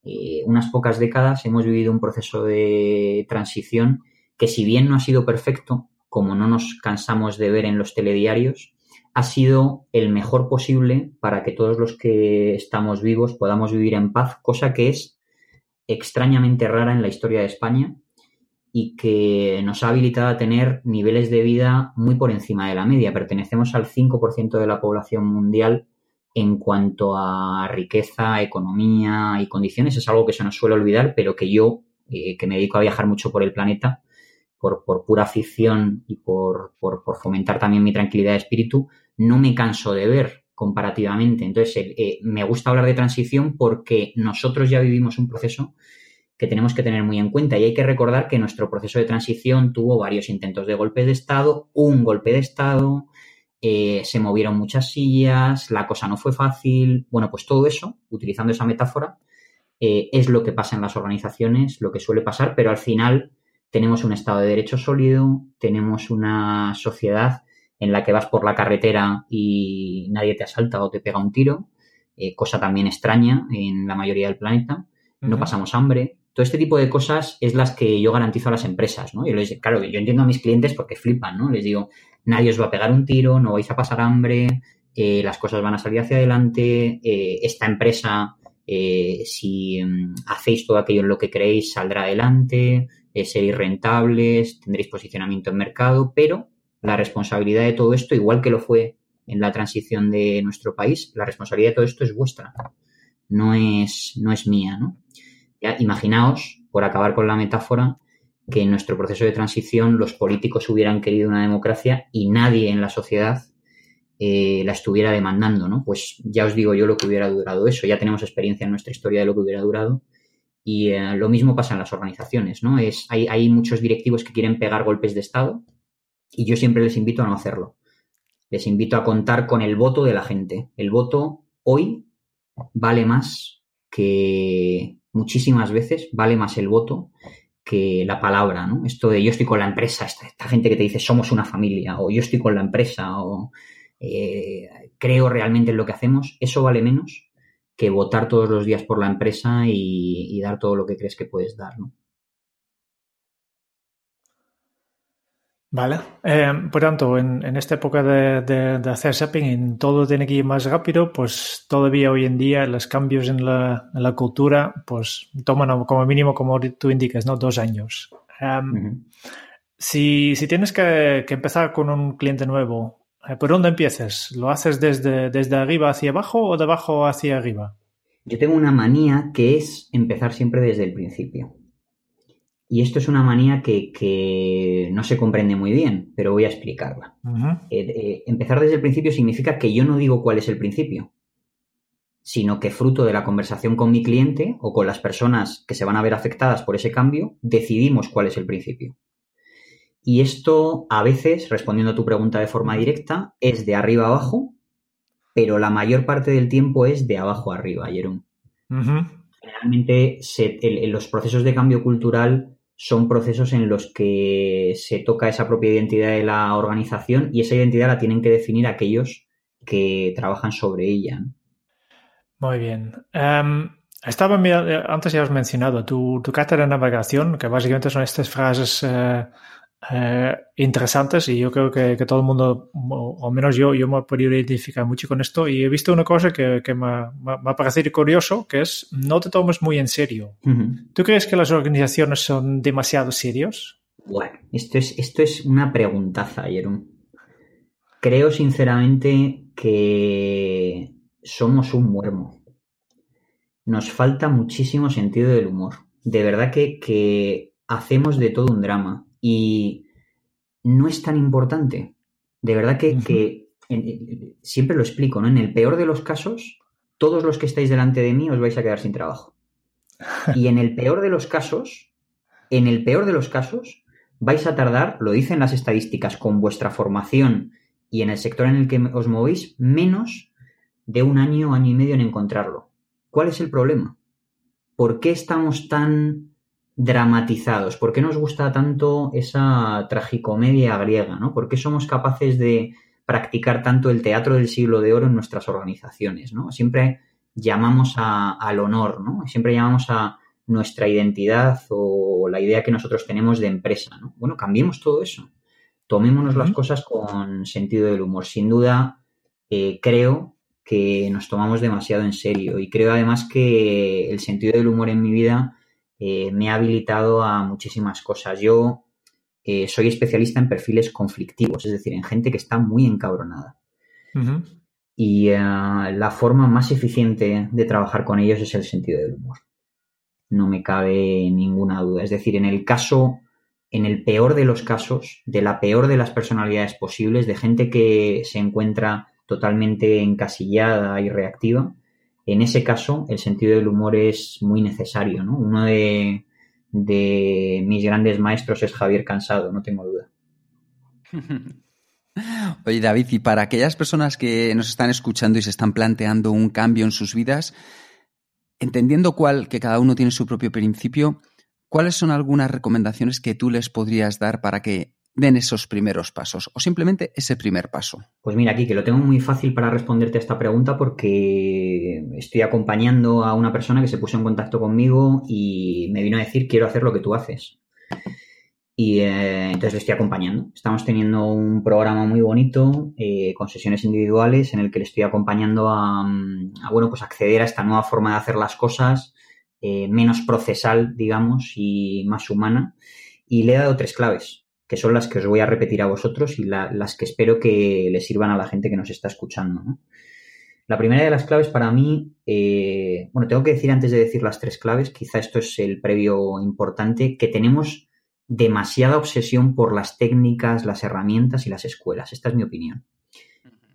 eh, unas pocas décadas, hemos vivido un proceso de transición que si bien no ha sido perfecto, como no nos cansamos de ver en los telediarios, ha sido el mejor posible para que todos los que estamos vivos podamos vivir en paz, cosa que es extrañamente rara en la historia de España y que nos ha habilitado a tener niveles de vida muy por encima de la media. Pertenecemos al 5% de la población mundial en cuanto a riqueza, economía y condiciones. Es algo que se nos suele olvidar, pero que yo, eh, que me dedico a viajar mucho por el planeta, por, pura afición y por, por, fomentar también mi tranquilidad de espíritu, no me canso de ver comparativamente. Entonces, eh, me gusta hablar de transición porque nosotros ya vivimos un proceso que tenemos que tener muy en cuenta y hay que recordar que nuestro proceso de transición tuvo varios intentos de golpe de Estado, un golpe de Estado, eh, se movieron muchas sillas, la cosa no fue fácil. Bueno, pues todo eso, utilizando esa metáfora, eh, es lo que pasa en las organizaciones, lo que suele pasar, pero al final tenemos un Estado de Derecho sólido, tenemos una sociedad en la que vas por la carretera y nadie te asalta o te pega un tiro. eh, cosa también extraña en la mayoría del planeta, no pasamos hambre. Todo este tipo de cosas es las que yo garantizo a las empresas, ¿no? Yo les, claro, yo entiendo a mis clientes porque flipan, ¿no? Les digo, nadie os va a pegar un tiro, no vais a pasar hambre, eh, las cosas van a salir hacia adelante, eh, esta empresa, si mm, hacéis todo aquello en lo que creéis, saldrá adelante, seréis rentables, tendréis posicionamiento en mercado, pero la responsabilidad de todo esto, igual que lo fue en la transición de nuestro país, la responsabilidad de todo esto es vuestra, no es, no es mía, ¿no? Ya, imaginaos, por acabar con la metáfora, que en nuestro proceso de transición los políticos hubieran querido una democracia y nadie en la sociedad eh, la estuviera demandando, ¿no? Pues ya os digo yo lo que hubiera durado eso, ya tenemos experiencia en nuestra historia de lo que hubiera durado y eh, lo mismo pasa en las organizaciones, ¿no? Es, hay, hay muchos directivos que quieren pegar golpes de Estado y yo siempre les invito a no hacerlo. Les invito a contar con el voto de la gente. El voto hoy vale más que muchísimas veces, vale más el voto que la palabra, ¿no? Esto de yo estoy con la empresa, esta, gente que te dice somos una familia, o yo estoy con la empresa, o eh, creo realmente en lo que hacemos, eso vale menos que votar todos los días por la empresa y, y dar todo lo que crees que puedes dar, ¿no? Vale. Eh, por tanto, en, esta época de, hacer shopping y todo tiene que ir más rápido, pues todavía hoy en día los cambios en la, cultura pues toman como mínimo, como tú indicas, ¿no? dos años. Em, si, tienes que, empezar con un cliente nuevo, eh, ¿por dónde empiezas? ¿Lo haces desde, desde arriba hacia abajo o de abajo hacia arriba? Yo tengo una manía que es empezar siempre desde el principio. Y esto es una manía que, no se comprende muy bien, pero voy a explicarla. Eh, eh, empezar desde el principio significa que yo no digo cuál es el principio, sino que fruto de la conversación con mi cliente o con las personas que se van a ver afectadas por ese cambio, decidimos cuál es el principio. Y esto a veces, respondiendo a tu pregunta de forma directa, es de arriba a abajo, pero la mayor parte del tiempo es de abajo arriba, Jerón. Generalmente en los procesos de cambio cultural son procesos en los que se toca esa propia identidad de la organización y esa identidad la tienen que definir aquellos que trabajan sobre ella. Muy bien. Em, estaba antes ya has mencionado tu, tu cátedra de navegación, que básicamente son estas frases eh, eh, interesantes y yo creo que, todo el mundo, o, menos yo, yo me he podido identificar mucho con esto y he visto una cosa que, me, ha parecido curioso, que es no te tomes muy en serio. ¿Tú crees que las organizaciones son demasiado serios? Bueno, esto es, esto es una preguntaza, Jerón. Creo sinceramente que somos un muermo. Nos falta muchísimo sentido del humor. De verdad que, que hacemos de todo un drama y no es tan importante. De verdad que, siempre lo explico, ¿no? En el peor de los casos, todos los que estáis delante de mí os vais a quedar sin trabajo. Y en el peor de los casos, en el peor de los casos, vais a tardar, lo dicen las estadísticas, con vuestra formación y en el sector en el que os movéis, menos de un año, año y medio en encontrarlo. ¿Cuál es el problema? ¿Por qué estamos tan dramatizados? ¿Por qué nos gusta tanto esa tragicomedia griega? ¿no? ¿Por qué somos capaces de practicar tanto el teatro del siglo de oro en nuestras organizaciones? ¿no? Siempre llamamos al honor, ¿no? Siempre llamamos a nuestra identidad o la idea que nosotros tenemos de empresa, ¿no? Bueno, cambiemos todo eso. Tomémonos las cosas con sentido del humor. Sin duda, eh, creo que nos tomamos demasiado en serio y creo además que el sentido del humor en mi vida eh, me ha habilitado a muchísimas cosas. Yo eh, soy especialista en perfiles conflictivos, es decir, en gente que está muy encabronada. Y eh, la forma más eficiente de trabajar con ellos es el sentido del humor. No me cabe ninguna duda. Es decir, en el caso, en el peor de los casos, de la peor de las personalidades posibles, de gente que se encuentra totalmente encasillada y reactiva, en ese caso el sentido del humor es muy necesario, ¿no? Uno de, mis grandes maestros es Javier Cansado, no tengo duda. Oye, David, y para aquellas personas que nos están escuchando y se están planteando un cambio en sus vidas, entendiendo cuál, que cada uno tiene su propio principio, ¿cuáles son algunas recomendaciones que tú les podrías dar para que den esos primeros pasos o simplemente ese primer paso? Pues mira, aquí que lo tengo muy fácil para responderte a esta pregunta porque estoy acompañando a una persona que se puso en contacto conmigo y me vino a decir quiero hacer lo que tú haces. Y eh, entonces le estoy acompañando. Estamos teniendo un programa muy bonito eh, con sesiones individuales en el que le estoy acompañando a, a, bueno, pues acceder a esta nueva forma de hacer las cosas, eh, menos procesal, digamos, y más humana. Y le he dado tres claves, que son las que os voy a repetir a vosotros y la, las que espero que le sirvan a la gente que nos está escuchando. La primera de las claves para mí, eh, bueno, tengo que decir antes de decir las tres claves, quizá esto es el previo importante, que tenemos demasiada obsesión por las técnicas, las herramientas y las escuelas. Esta es mi opinión.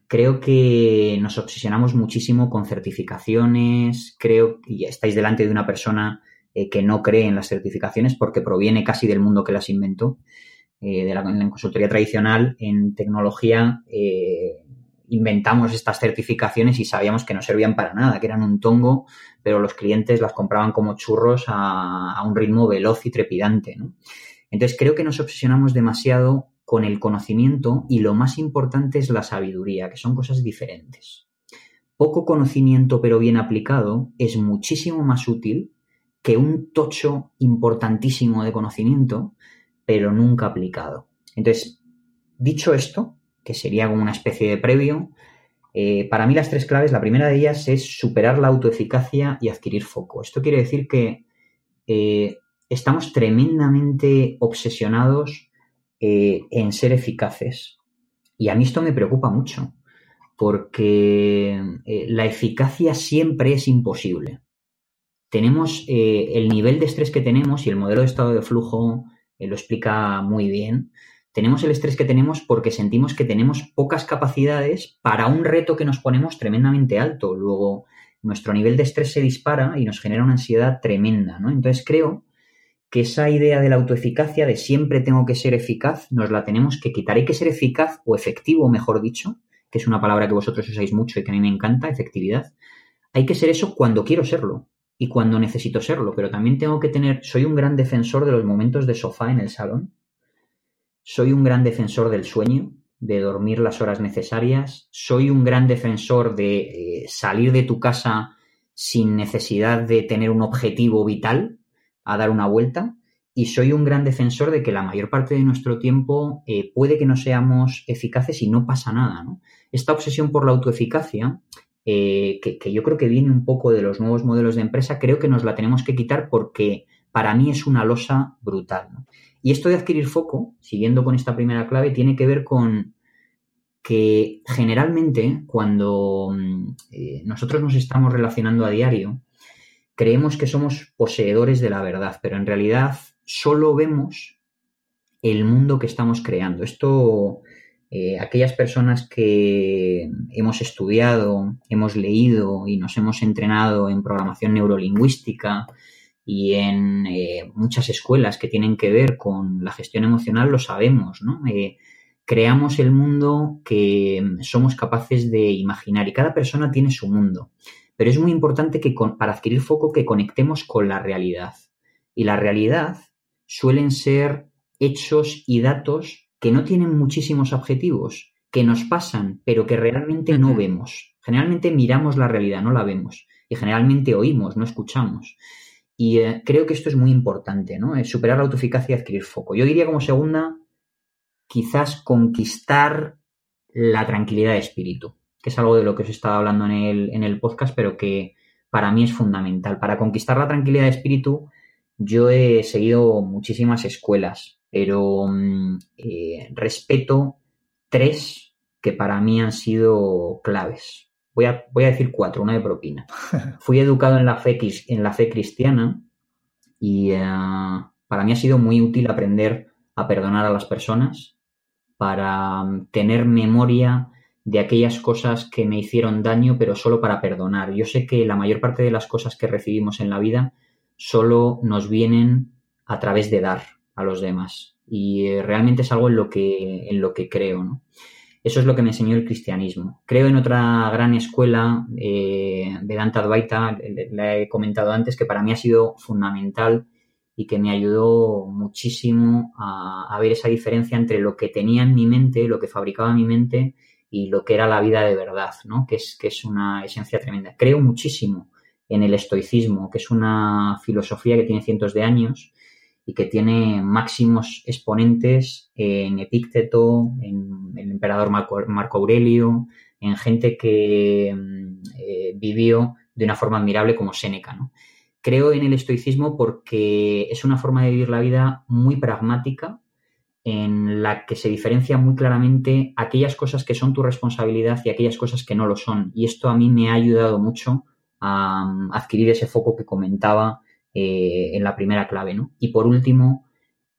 Creo que nos obsesionamos muchísimo con certificaciones, creo que estáis delante de una persona eh, que no cree en las certificaciones porque proviene casi del mundo que las inventó. Eh, de la, consultoría tradicional, en tecnología, eh, inventamos estas certificaciones y sabíamos que no servían para nada, que eran un tongo, pero los clientes las compraban como churros a, un ritmo veloz y trepidante. Entonces creo que nos obsesionamos demasiado con el conocimiento y lo más importante es la sabiduría, que son cosas diferentes. Poco conocimiento pero bien aplicado es muchísimo más útil que un tocho importantísimo de conocimiento pero nunca aplicado. Entonces, dicho esto, que sería como una especie de previo, eh, para mí las tres claves, la primera de ellas es superar la autoeficacia y adquirir foco. Esto quiere decir que eh, estamos tremendamente obsesionados eh, en ser eficaces. Y a mí esto me preocupa mucho, porque la eficacia siempre es imposible. Tenemos el nivel de estrés que tenemos y el modelo de estado de flujo lo explica muy bien. Tenemos el estrés que tenemos porque sentimos que tenemos pocas capacidades para un reto que nos ponemos tremendamente alto. Luego, nuestro nivel de estrés se dispara y nos genera una ansiedad tremenda, ¿no? Entonces creo que esa idea de la autoeficacia, de siempre tengo que ser eficaz, nos la tenemos que quitar. Hay que ser eficaz o efectivo, mejor dicho, que es una palabra que vosotros usáis mucho y que a mí me encanta, efectividad. Hay que ser eso cuando quiero serlo y cuando necesito serlo, pero también tengo que tener, soy un gran defensor de los momentos de sofá en el salón, soy un gran defensor del sueño, de dormir las horas necesarias, soy un gran defensor de eh, salir de tu casa sin necesidad de tener un objetivo vital, a dar una vuelta y soy un gran defensor de que la mayor parte de nuestro tiempo eh, puede que no seamos eficaces y no pasa nada. ¿no? Esta obsesión por la autoeficacia, eh, que, yo creo que viene un poco de los nuevos modelos de empresa, creo que nos la tenemos que quitar porque para mí es una losa brutal. Y esto de adquirir foco, siguiendo con esta primera clave, tiene que ver con que generalmente cuando mm, eh, nosotros nos estamos relacionando a diario, creemos que somos poseedores de la verdad, pero en realidad solo vemos el mundo que estamos creando. Esto, eh, aquellas personas que hemos estudiado, hemos leído y nos hemos entrenado en programación neurolingüística y en eh, muchas escuelas que tienen que ver con la gestión emocional, lo sabemos, ¿no? Eh, creamos el mundo que somos capaces de imaginar y cada persona tiene su mundo. Pero es muy importante que para adquirir foco que conectemos con la realidad. Y la realidad suelen ser hechos y datos que no tienen muchísimos objetivos, que nos pasan, pero que realmente no vemos. Generalmente miramos la realidad, no la vemos. Y generalmente oímos, no escuchamos. Y eh, creo que esto es muy importante, ¿no? Es superar la autoeficacia y adquirir foco. Yo diría como segunda, quizás conquistar la tranquilidad de espíritu que es algo de lo que os he estado hablando en el, en el podcast, pero que para mí es fundamental. Para conquistar la tranquilidad de espíritu, yo he seguido muchísimas escuelas, pero mm, eh, respeto tres que para mí han sido claves. Voy a, voy a decir cuatro, una de propina. Fui educado en la fe, en la fe cristiana y eh, para mí ha sido muy útil aprender a perdonar a las personas, para mm, tener memoria de aquellas cosas que me hicieron daño, pero solo para perdonar. Yo sé que la mayor parte de las cosas que recibimos en la vida solo nos vienen a través de dar a los demás. Y eh, realmente es algo en lo que, en lo que creo. Eso es lo que me enseñó el cristianismo. Creo en otra gran escuela, eh, Vedanta Advaita, la he comentado antes, que para mí ha sido fundamental y que me ayudó muchísimo a, ver esa diferencia entre lo que tenía en mi mente, lo que fabricaba mi mente y lo que era la vida de verdad, ¿no? Que es, que es una esencia tremenda. Creo muchísimo en el estoicismo, que es una filosofía que tiene cientos de años y que tiene máximos exponentes en Epícteto, en el emperador Marco, Aurelio, en gente que mm, eh, vivió de una forma admirable como Séneca, ¿no? Creo en el estoicismo porque es una forma de vivir la vida muy pragmática, en la que se diferencia muy claramente aquellas cosas que son tu responsabilidad y aquellas cosas que no lo son. Y esto a mí me ha ayudado mucho a, mm, adquirir ese foco que comentaba eh, en la primera clave. ¿no? Y por último,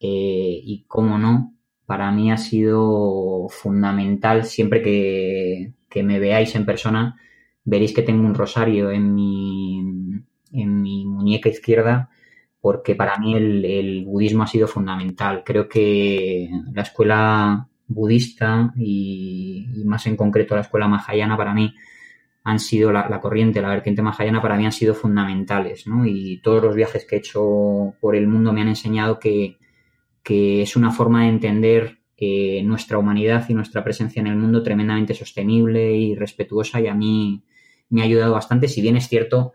eh, y cómo no, para mí ha sido fundamental siempre que, que me veáis en persona, veréis que tengo un rosario en mi, en mi muñeca izquierda porque para mí el, budismo ha sido fundamental. Creo que la escuela budista y, más en concreto la escuela mahayana para mí han sido la, corriente, la vertiente mahayana para mí han sido fundamentales, ¿no? Y todos los viajes que he hecho por el mundo me han enseñado que, es una forma de entender eh, nuestra humanidad y nuestra presencia en el mundo tremendamente sostenible y respetuosa y a mí me ha ayudado bastante, si bien es cierto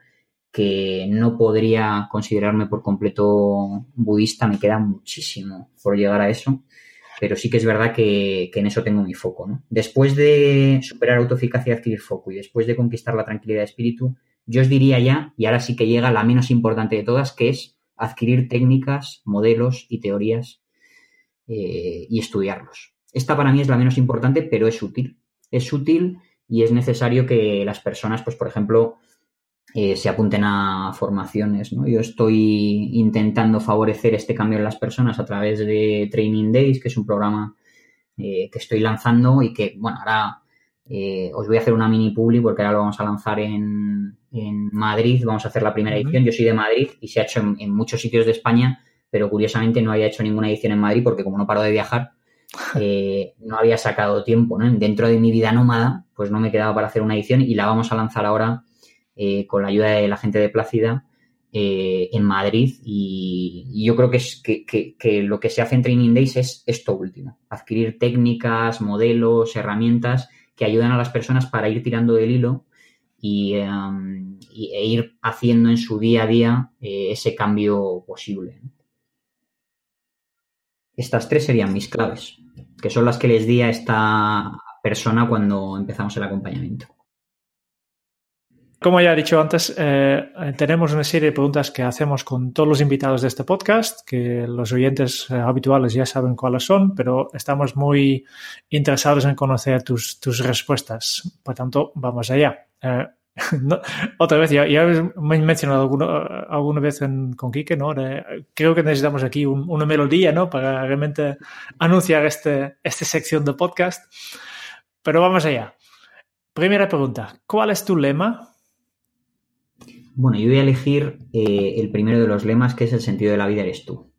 que no podría considerarme por completo budista, me queda muchísimo por llegar a eso, pero sí que es verdad que, en eso tengo mi foco. ¿no? Después de superar autoeficacia y adquirir foco y después de conquistar la tranquilidad de espíritu, yo os diría ya, y ahora sí que llega la menos importante de todas, que es adquirir técnicas, modelos y teorías eh, y estudiarlos. Esta para mí es la menos importante, pero es útil. Es útil y es necesario que las personas, pues por ejemplo, eh, se apunten a formaciones. ¿no? Yo estoy intentando favorecer este cambio en las personas a través de Training Days, que es un programa eh, que estoy lanzando y que, bueno, ahora eh, os voy a hacer una mini publi porque ahora lo vamos a lanzar en, Madrid, vamos a hacer la primera edición. Yo soy de Madrid y se ha hecho en, muchos sitios de España, pero curiosamente no había hecho ninguna edición en Madrid porque como no paro de viajar, no había sacado tiempo. ¿no? Dentro de mi vida nómada, pues no me quedaba para hacer una edición y la vamos a lanzar ahora eh, con la ayuda de la gente de Plácida eh, en Madrid y, yo creo que, es, que, lo que se hace en Training Days es esto último, adquirir técnicas, modelos, herramientas que ayudan a las personas para ir tirando del hilo y, em, e ir haciendo en su día a día eh, ese cambio posible. Estas tres serían mis claves, que son las que les di a esta persona cuando empezamos el acompañamiento. Como ya he dicho antes, eh, tenemos una serie de preguntas que hacemos con todos los invitados de este podcast, que los oyentes eh, habituales ya saben cuáles son, pero estamos muy interesados en conocer tus, respuestas. Por tanto, vamos allá. Eh, otra vez, ya, me he mencionado alguna vez con Quique, ¿no? creo que necesitamos aquí una melodía, ¿no? Para realmente anunciar este, esta sección de podcast. Pero vamos allá. Primera pregunta. ¿Cuál es tu lema bueno, yo voy a elegir eh, el primero de los lemas, que es el sentido de la vida eres tú.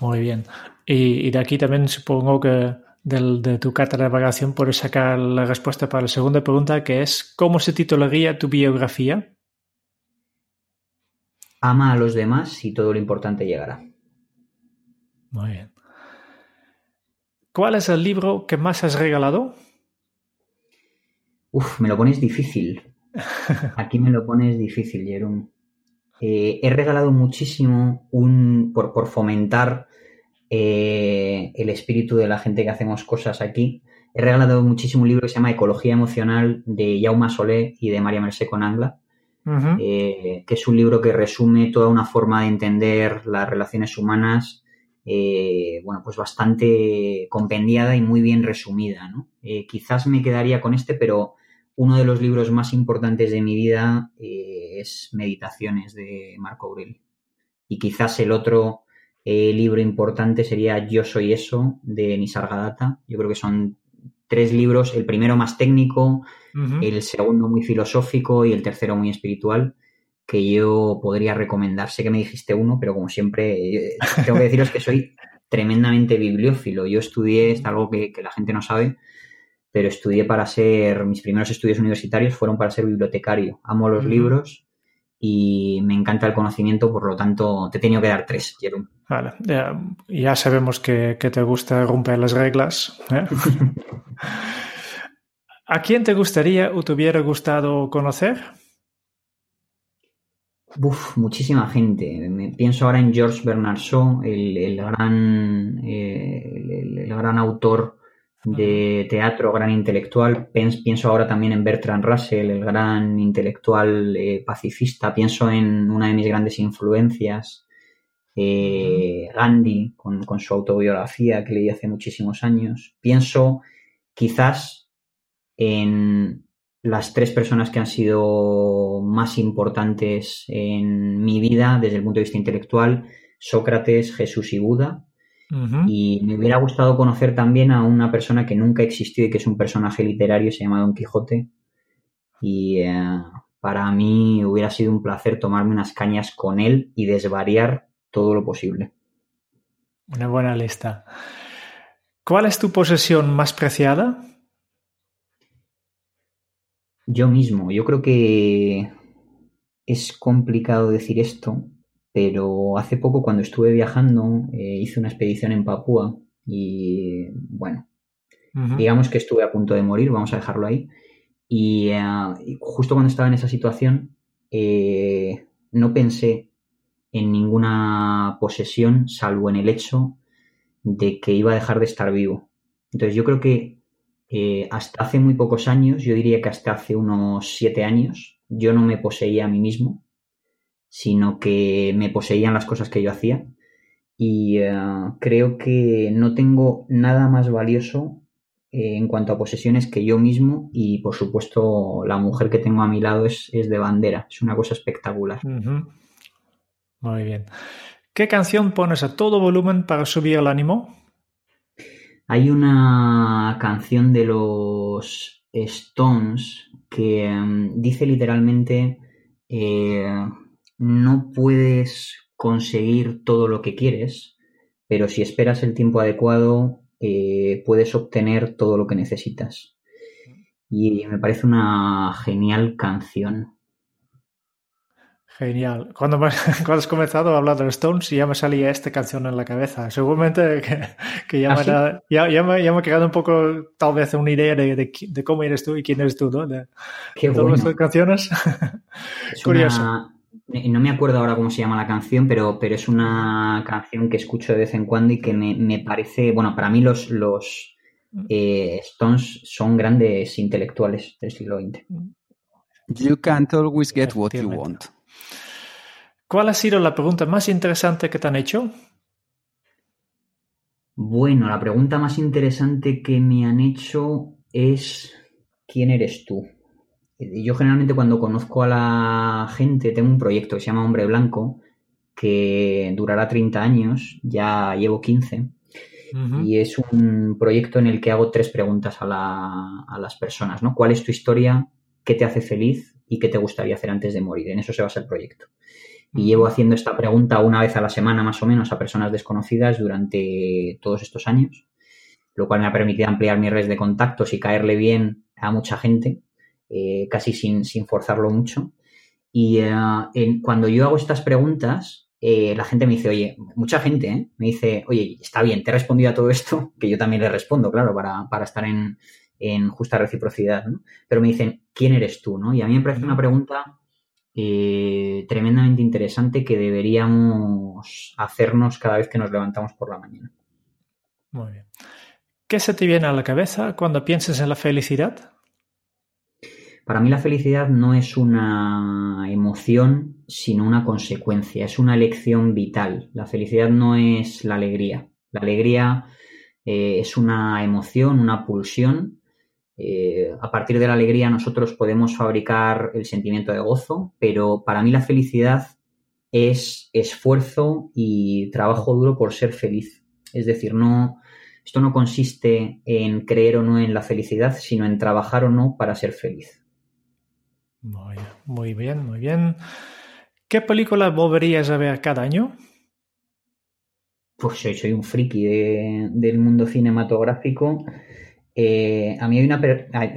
Muy bien. Y, de aquí también supongo que de tu carta de navegación puedes sacar la respuesta para la segunda pregunta, que es ¿cómo se titularía tu biografía? Ama a los demás y todo lo importante llegará. Muy bien. ¿Cuál es el libro que más has regalado? Uf, me lo pones difícil. Aquí me lo pones difícil, Jerome. Eh, he regalado muchísimo un, por, fomentar eh, el espíritu de la gente que hacemos cosas aquí. He regalado muchísimo un libro que se llama Ecología Emocional de Jaume Solé y de María Mercé Conangla, eh, que es un libro que resume toda una forma de entender las relaciones humanas, bueno, pues bastante compendiada y muy bien resumida. ¿no? quizás me quedaría con este, pero uno de los libros más importantes de mi vida eh, es Meditaciones de Marco Aurelio. Y quizás el otro eh, libro importante sería Yo soy eso de Nisargadatta. Yo creo que son tres libros, el primero más técnico, el segundo muy filosófico y el tercero muy espiritual, que yo podría recomendar. Sé que me dijiste uno, pero como siempre, eh, tengo que deciros que soy tremendamente bibliófilo. Yo estudié, es algo que la gente no sabe, pero estudié para ser, mis primeros estudios universitarios fueron para ser bibliotecario. Amo los libros y me encanta el conocimiento, por lo tanto te he tenido que dar tres, Jerome. Vale, ya, sabemos que, te gusta romper las reglas. ¿eh? ¿A quién te gustaría o te hubiera gustado conocer? Uf, muchísima gente. Me pienso ahora en George Bernard Shaw, el, gran, eh, el, gran autor de teatro, gran intelectual. Pienso ahora también en Bertrand Russell, el gran intelectual eh, pacifista. Pienso en una de mis grandes influencias, eh, Gandhi, con, con, su autobiografía que leí hace muchísimos años. Pienso quizás en las tres personas que han sido más importantes en mi vida desde el punto de vista intelectual, Sócrates, Jesús y Buda. Y me hubiera gustado conocer también a una persona que nunca existió y que es un personaje literario, se llama Don Quijote. Y eh, para mí hubiera sido un placer tomarme unas cañas con él y desvariar todo lo posible. Una buena lista. ¿Cuál es tu posesión más preciada? Yo mismo, yo creo que es complicado decir esto, pero hace poco cuando estuve viajando eh, hice una expedición en Papúa y bueno, digamos que estuve a punto de morir, vamos a dejarlo ahí. Y, eh, justo cuando estaba en esa situación eh, no pensé en ninguna posesión salvo en el hecho de que iba a dejar de estar vivo. Entonces yo creo que eh, hasta hace muy pocos años, yo diría que hasta hace unos siete años, yo no me poseía a mí mismo, sino que me poseían las cosas que yo hacía. Y eh, creo que no tengo nada más valioso eh, en cuanto a posesiones que yo mismo y por supuesto la mujer que tengo a mi lado es, de bandera, es una cosa espectacular. Muy bien. ¿Qué canción pones a todo volumen para subir el ánimo? Hay una canción de los Stones que em, dice literalmente eh, no puedes conseguir todo lo que quieres, pero si esperas el tiempo adecuado eh, puedes obtener todo lo que necesitas. Y me parece una genial canción. Genial. Cuando, cuando, has comenzado a hablar de los Stones, ya me salía esta canción en la cabeza. Seguramente que, ya, ¿Ah, me ya, me, ya, me, ha quedado un poco, tal vez, una idea de, de, cómo eres tú y quién eres tú, ¿no? De, Qué todas las canciones. Curioso. No me acuerdo ahora cómo se llama la canción, pero, pero es una canción que escucho de vez en cuando y que me, me parece, bueno, para mí los, los mm. eh, Stones son grandes intelectuales del siglo XX. You can't always get what you want. ¿Cuál ha sido la pregunta más interesante que te han hecho? Bueno, la pregunta más interesante que me han hecho es ¿quién eres tú? Yo generalmente cuando conozco a la gente tengo un proyecto que se llama Hombre Blanco que durará 30 años, ya llevo 15 y es un proyecto en el que hago tres preguntas a, a las personas, ¿no? ¿Cuál es tu historia? ¿Qué te hace feliz? ¿Y qué te gustaría hacer antes de morir? En eso se basa el proyecto. Y llevo haciendo esta pregunta una vez a la semana más o menos a personas desconocidas durante todos estos años, lo cual me ha permitido ampliar mi red de contactos y caerle bien a mucha gente, eh, casi sin, forzarlo mucho. Y eh, cuando yo hago estas preguntas, eh, la gente me dice, oye, mucha gente me dice, oye, está bien, te he respondido a todo esto, que yo también le respondo, claro, para, estar en, justa reciprocidad, Pero me dicen, ¿quién eres tú? ¿no? Y a mí me parece una pregunta tremendamente interesante que deberíamos hacernos cada vez que nos levantamos por la mañana. Muy bien. ¿Qué se te viene a la cabeza cuando piensas en la felicidad? Para mí la felicidad no es una emoción, sino una consecuencia, es una elección vital. La felicidad no es la alegría. La alegría eh, es una emoción, una pulsión eh, a partir de la alegría nosotros podemos fabricar el sentimiento de gozo, pero para mí la felicidad es esfuerzo y trabajo duro por ser feliz. Es decir, no, esto no consiste en creer o no en la felicidad, sino en trabajar o no para ser feliz. Muy, bien, muy bien. ¿Qué película volverías a ver cada año? Pues soy, soy un friki del mundo cinematográfico eh, a mí hay una,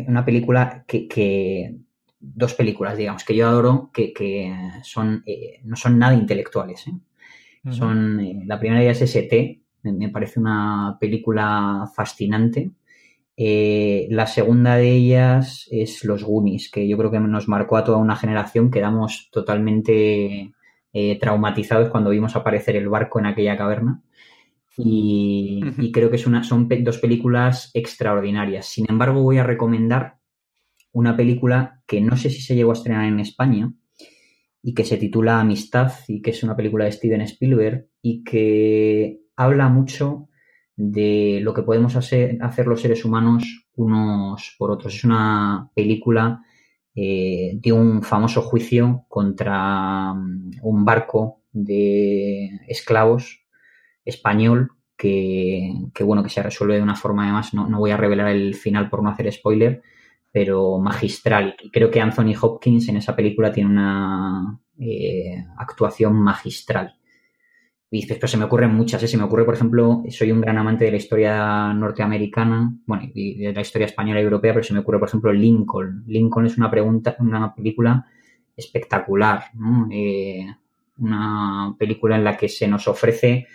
una película que, dos películas, digamos, que yo adoro, que, son, eh, no son nada intelectuales. ¿eh? Son, eh, la primera de ellas es ET, me, parece una película fascinante. La segunda de ellas es Los Goonies, que yo creo que nos marcó a toda una generación, quedamos totalmente traumatizados cuando vimos aparecer el barco en aquella caverna. Y, creo que es una, son dos películas extraordinarias. Sin embargo, voy a recomendar una película que no sé si se llegó a estrenar en España y que se titula Amistad y que es una película de Steven Spielberg y que habla mucho de lo que podemos hacer, los seres humanos unos por otros. Es una película eh, de un famoso juicio contra mm, un barco de esclavos español que, bueno, que se resuelve de una forma además, no, no voy a revelar el final por no hacer spoiler, pero magistral. Creo que Anthony Hopkins en esa película tiene una eh, actuación magistral. Y después se me ocurren muchas, ¿eh? se me ocurre, por ejemplo, soy un gran amante de la historia norteamericana, bueno, y de la historia española y europea, pero se me ocurre, por ejemplo, Lincoln. Lincoln es una pregunta, una película espectacular, eh, una película en la que se nos ofrece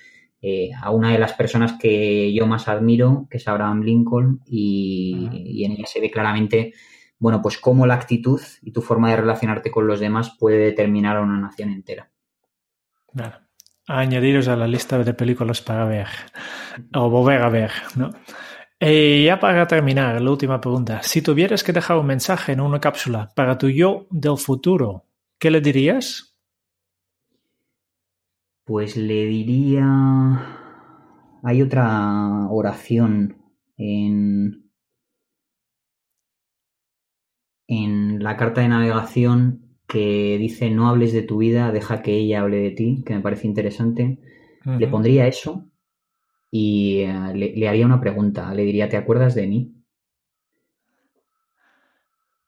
eh, a una de las personas que yo más admiro, que es Abraham Lincoln, y, en ella se ve claramente, bueno, pues cómo la actitud y tu forma de relacionarte con los demás puede determinar a una nación entera. Bueno, añadiros a la lista de películas para ver, o volver a ver, ¿no? Y ya para terminar, la última pregunta. Si tuvieras que dejar un mensaje en una cápsula para tu yo del futuro, ¿qué le dirías? Pues le diría... Hay otra oración en, en la carta de navegación que dice no hables de tu vida, deja que ella hable de ti, que me parece interesante. Le pondría eso y eh, le, haría una pregunta. Le diría, ¿te acuerdas de mí?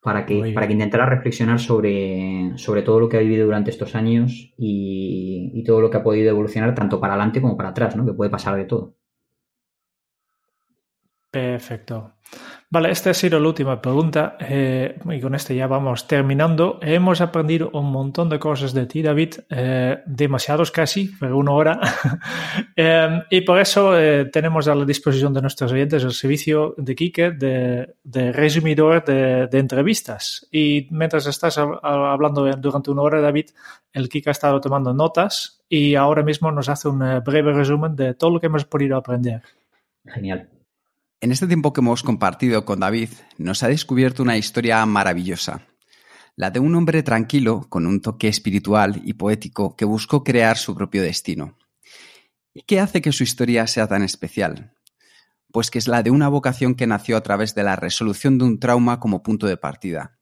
para que, para que intentara reflexionar sobre, sobre todo lo que ha vivido durante estos años y, y, todo lo que ha podido evolucionar tanto para adelante como para atrás, ¿no? Que puede pasar de todo. Perfecto. Vale, esta ha sido la última pregunta eh, y con este ya vamos terminando. Hemos aprendido un montón de cosas de ti, David, eh, demasiados casi, pero una hora. Em, y por eso eh, tenemos a la disposición de nuestros oyentes el servicio de Kike de, resumidor de, entrevistas. Y mientras estás hablando durante una hora, David, el Kike ha estado tomando notas y ahora mismo nos hace un breve resumen de todo lo que hemos podido aprender. Genial. En este tiempo que hemos compartido con David, nos ha descubierto una historia maravillosa, la de un hombre tranquilo, con un toque espiritual y poético, que buscó crear su propio destino. ¿Y qué hace que su historia sea tan especial? Pues que es la de una vocación que nació a través de la resolución de un trauma como punto de partida,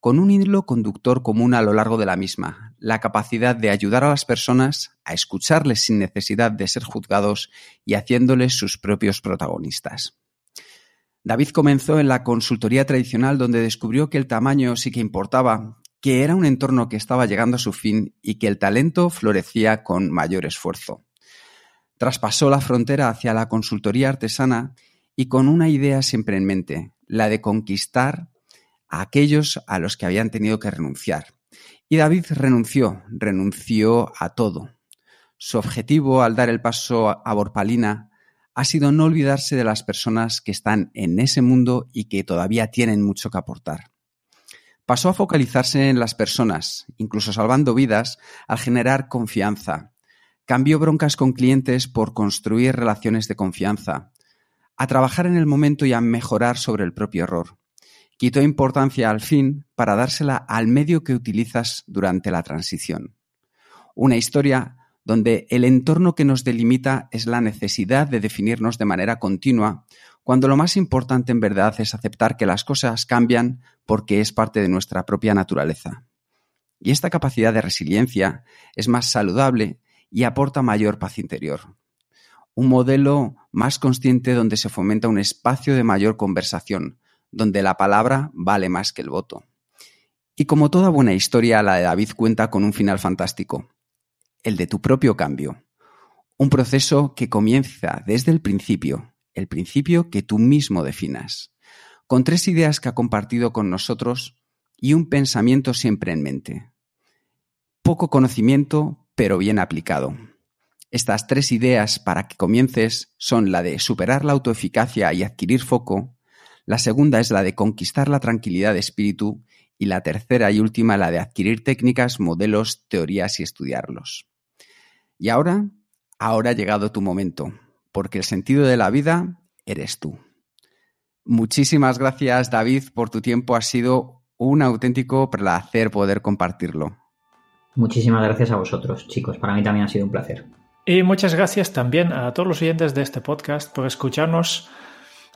con un hilo conductor común a lo largo de la misma, la capacidad de ayudar a las personas a escucharles sin necesidad de ser juzgados y haciéndoles sus propios protagonistas. David comenzó en la consultoría tradicional donde descubrió que el tamaño sí que importaba, que era un entorno que estaba llegando a su fin y que el talento florecía con mayor esfuerzo. Traspasó la frontera hacia la consultoría artesana y con una idea siempre en mente, la de conquistar a aquellos a los que habían tenido que renunciar. Y David renunció, renunció a todo. Su objetivo al dar el paso a Borpalina ha sido no olvidarse de las personas que están en ese mundo y que todavía tienen mucho que aportar. Pasó a focalizarse en las personas, incluso salvando vidas, al generar confianza. Cambió broncas con clientes por construir relaciones de confianza, a trabajar en el momento y a mejorar sobre el propio error. Quitó importancia al fin para dársela al medio que utilizas durante la transición. Una historia donde el entorno que nos delimita es la necesidad de definirnos de manera continua, cuando lo más importante en verdad es aceptar que las cosas cambian porque es parte de nuestra propia naturaleza. Y esta capacidad de resiliencia es más saludable y aporta mayor paz interior. Un modelo más consciente donde se fomenta un espacio de mayor conversación, donde la palabra vale más que el voto. Y como toda buena historia, la de David cuenta con un final fantástico el de tu propio cambio. Un proceso que comienza desde el principio, el principio que tú mismo definas, con tres ideas que ha compartido con nosotros y un pensamiento siempre en mente. Poco conocimiento, pero bien aplicado. Estas tres ideas para que comiences son la de superar la autoeficacia y adquirir foco, la segunda es la de conquistar la tranquilidad de espíritu y la tercera y última la de adquirir técnicas, modelos, teorías y estudiarlos. Y ahora, ahora ha llegado tu momento, porque el sentido de la vida eres tú. Muchísimas gracias David por tu tiempo, ha sido un auténtico placer poder compartirlo. Muchísimas gracias a vosotros, chicos, para mí también ha sido un placer. Y muchas gracias también a todos los oyentes de este podcast por escucharnos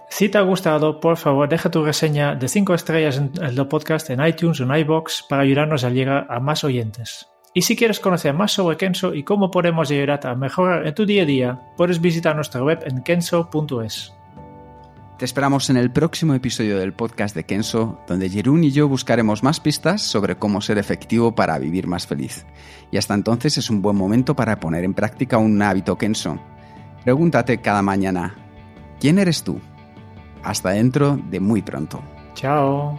si te ha gustado, por favor, deja tu reseña de 5 estrellas en el podcast en iTunes o en iBox para ayudarnos a llegar a más oyentes. Y si quieres conocer más sobre Kenso y cómo podemos ayudarte a mejorar en tu día a día, puedes visitar nuestra web en kenso.es. Te esperamos en el próximo episodio del podcast de Kenso, donde Jerún y yo buscaremos más pistas sobre cómo ser efectivo para vivir más feliz. Y hasta entonces es un buen momento para poner en práctica un hábito Kenso. Pregúntate cada mañana, ¿quién eres tú? Hasta dentro de muy pronto. Chao.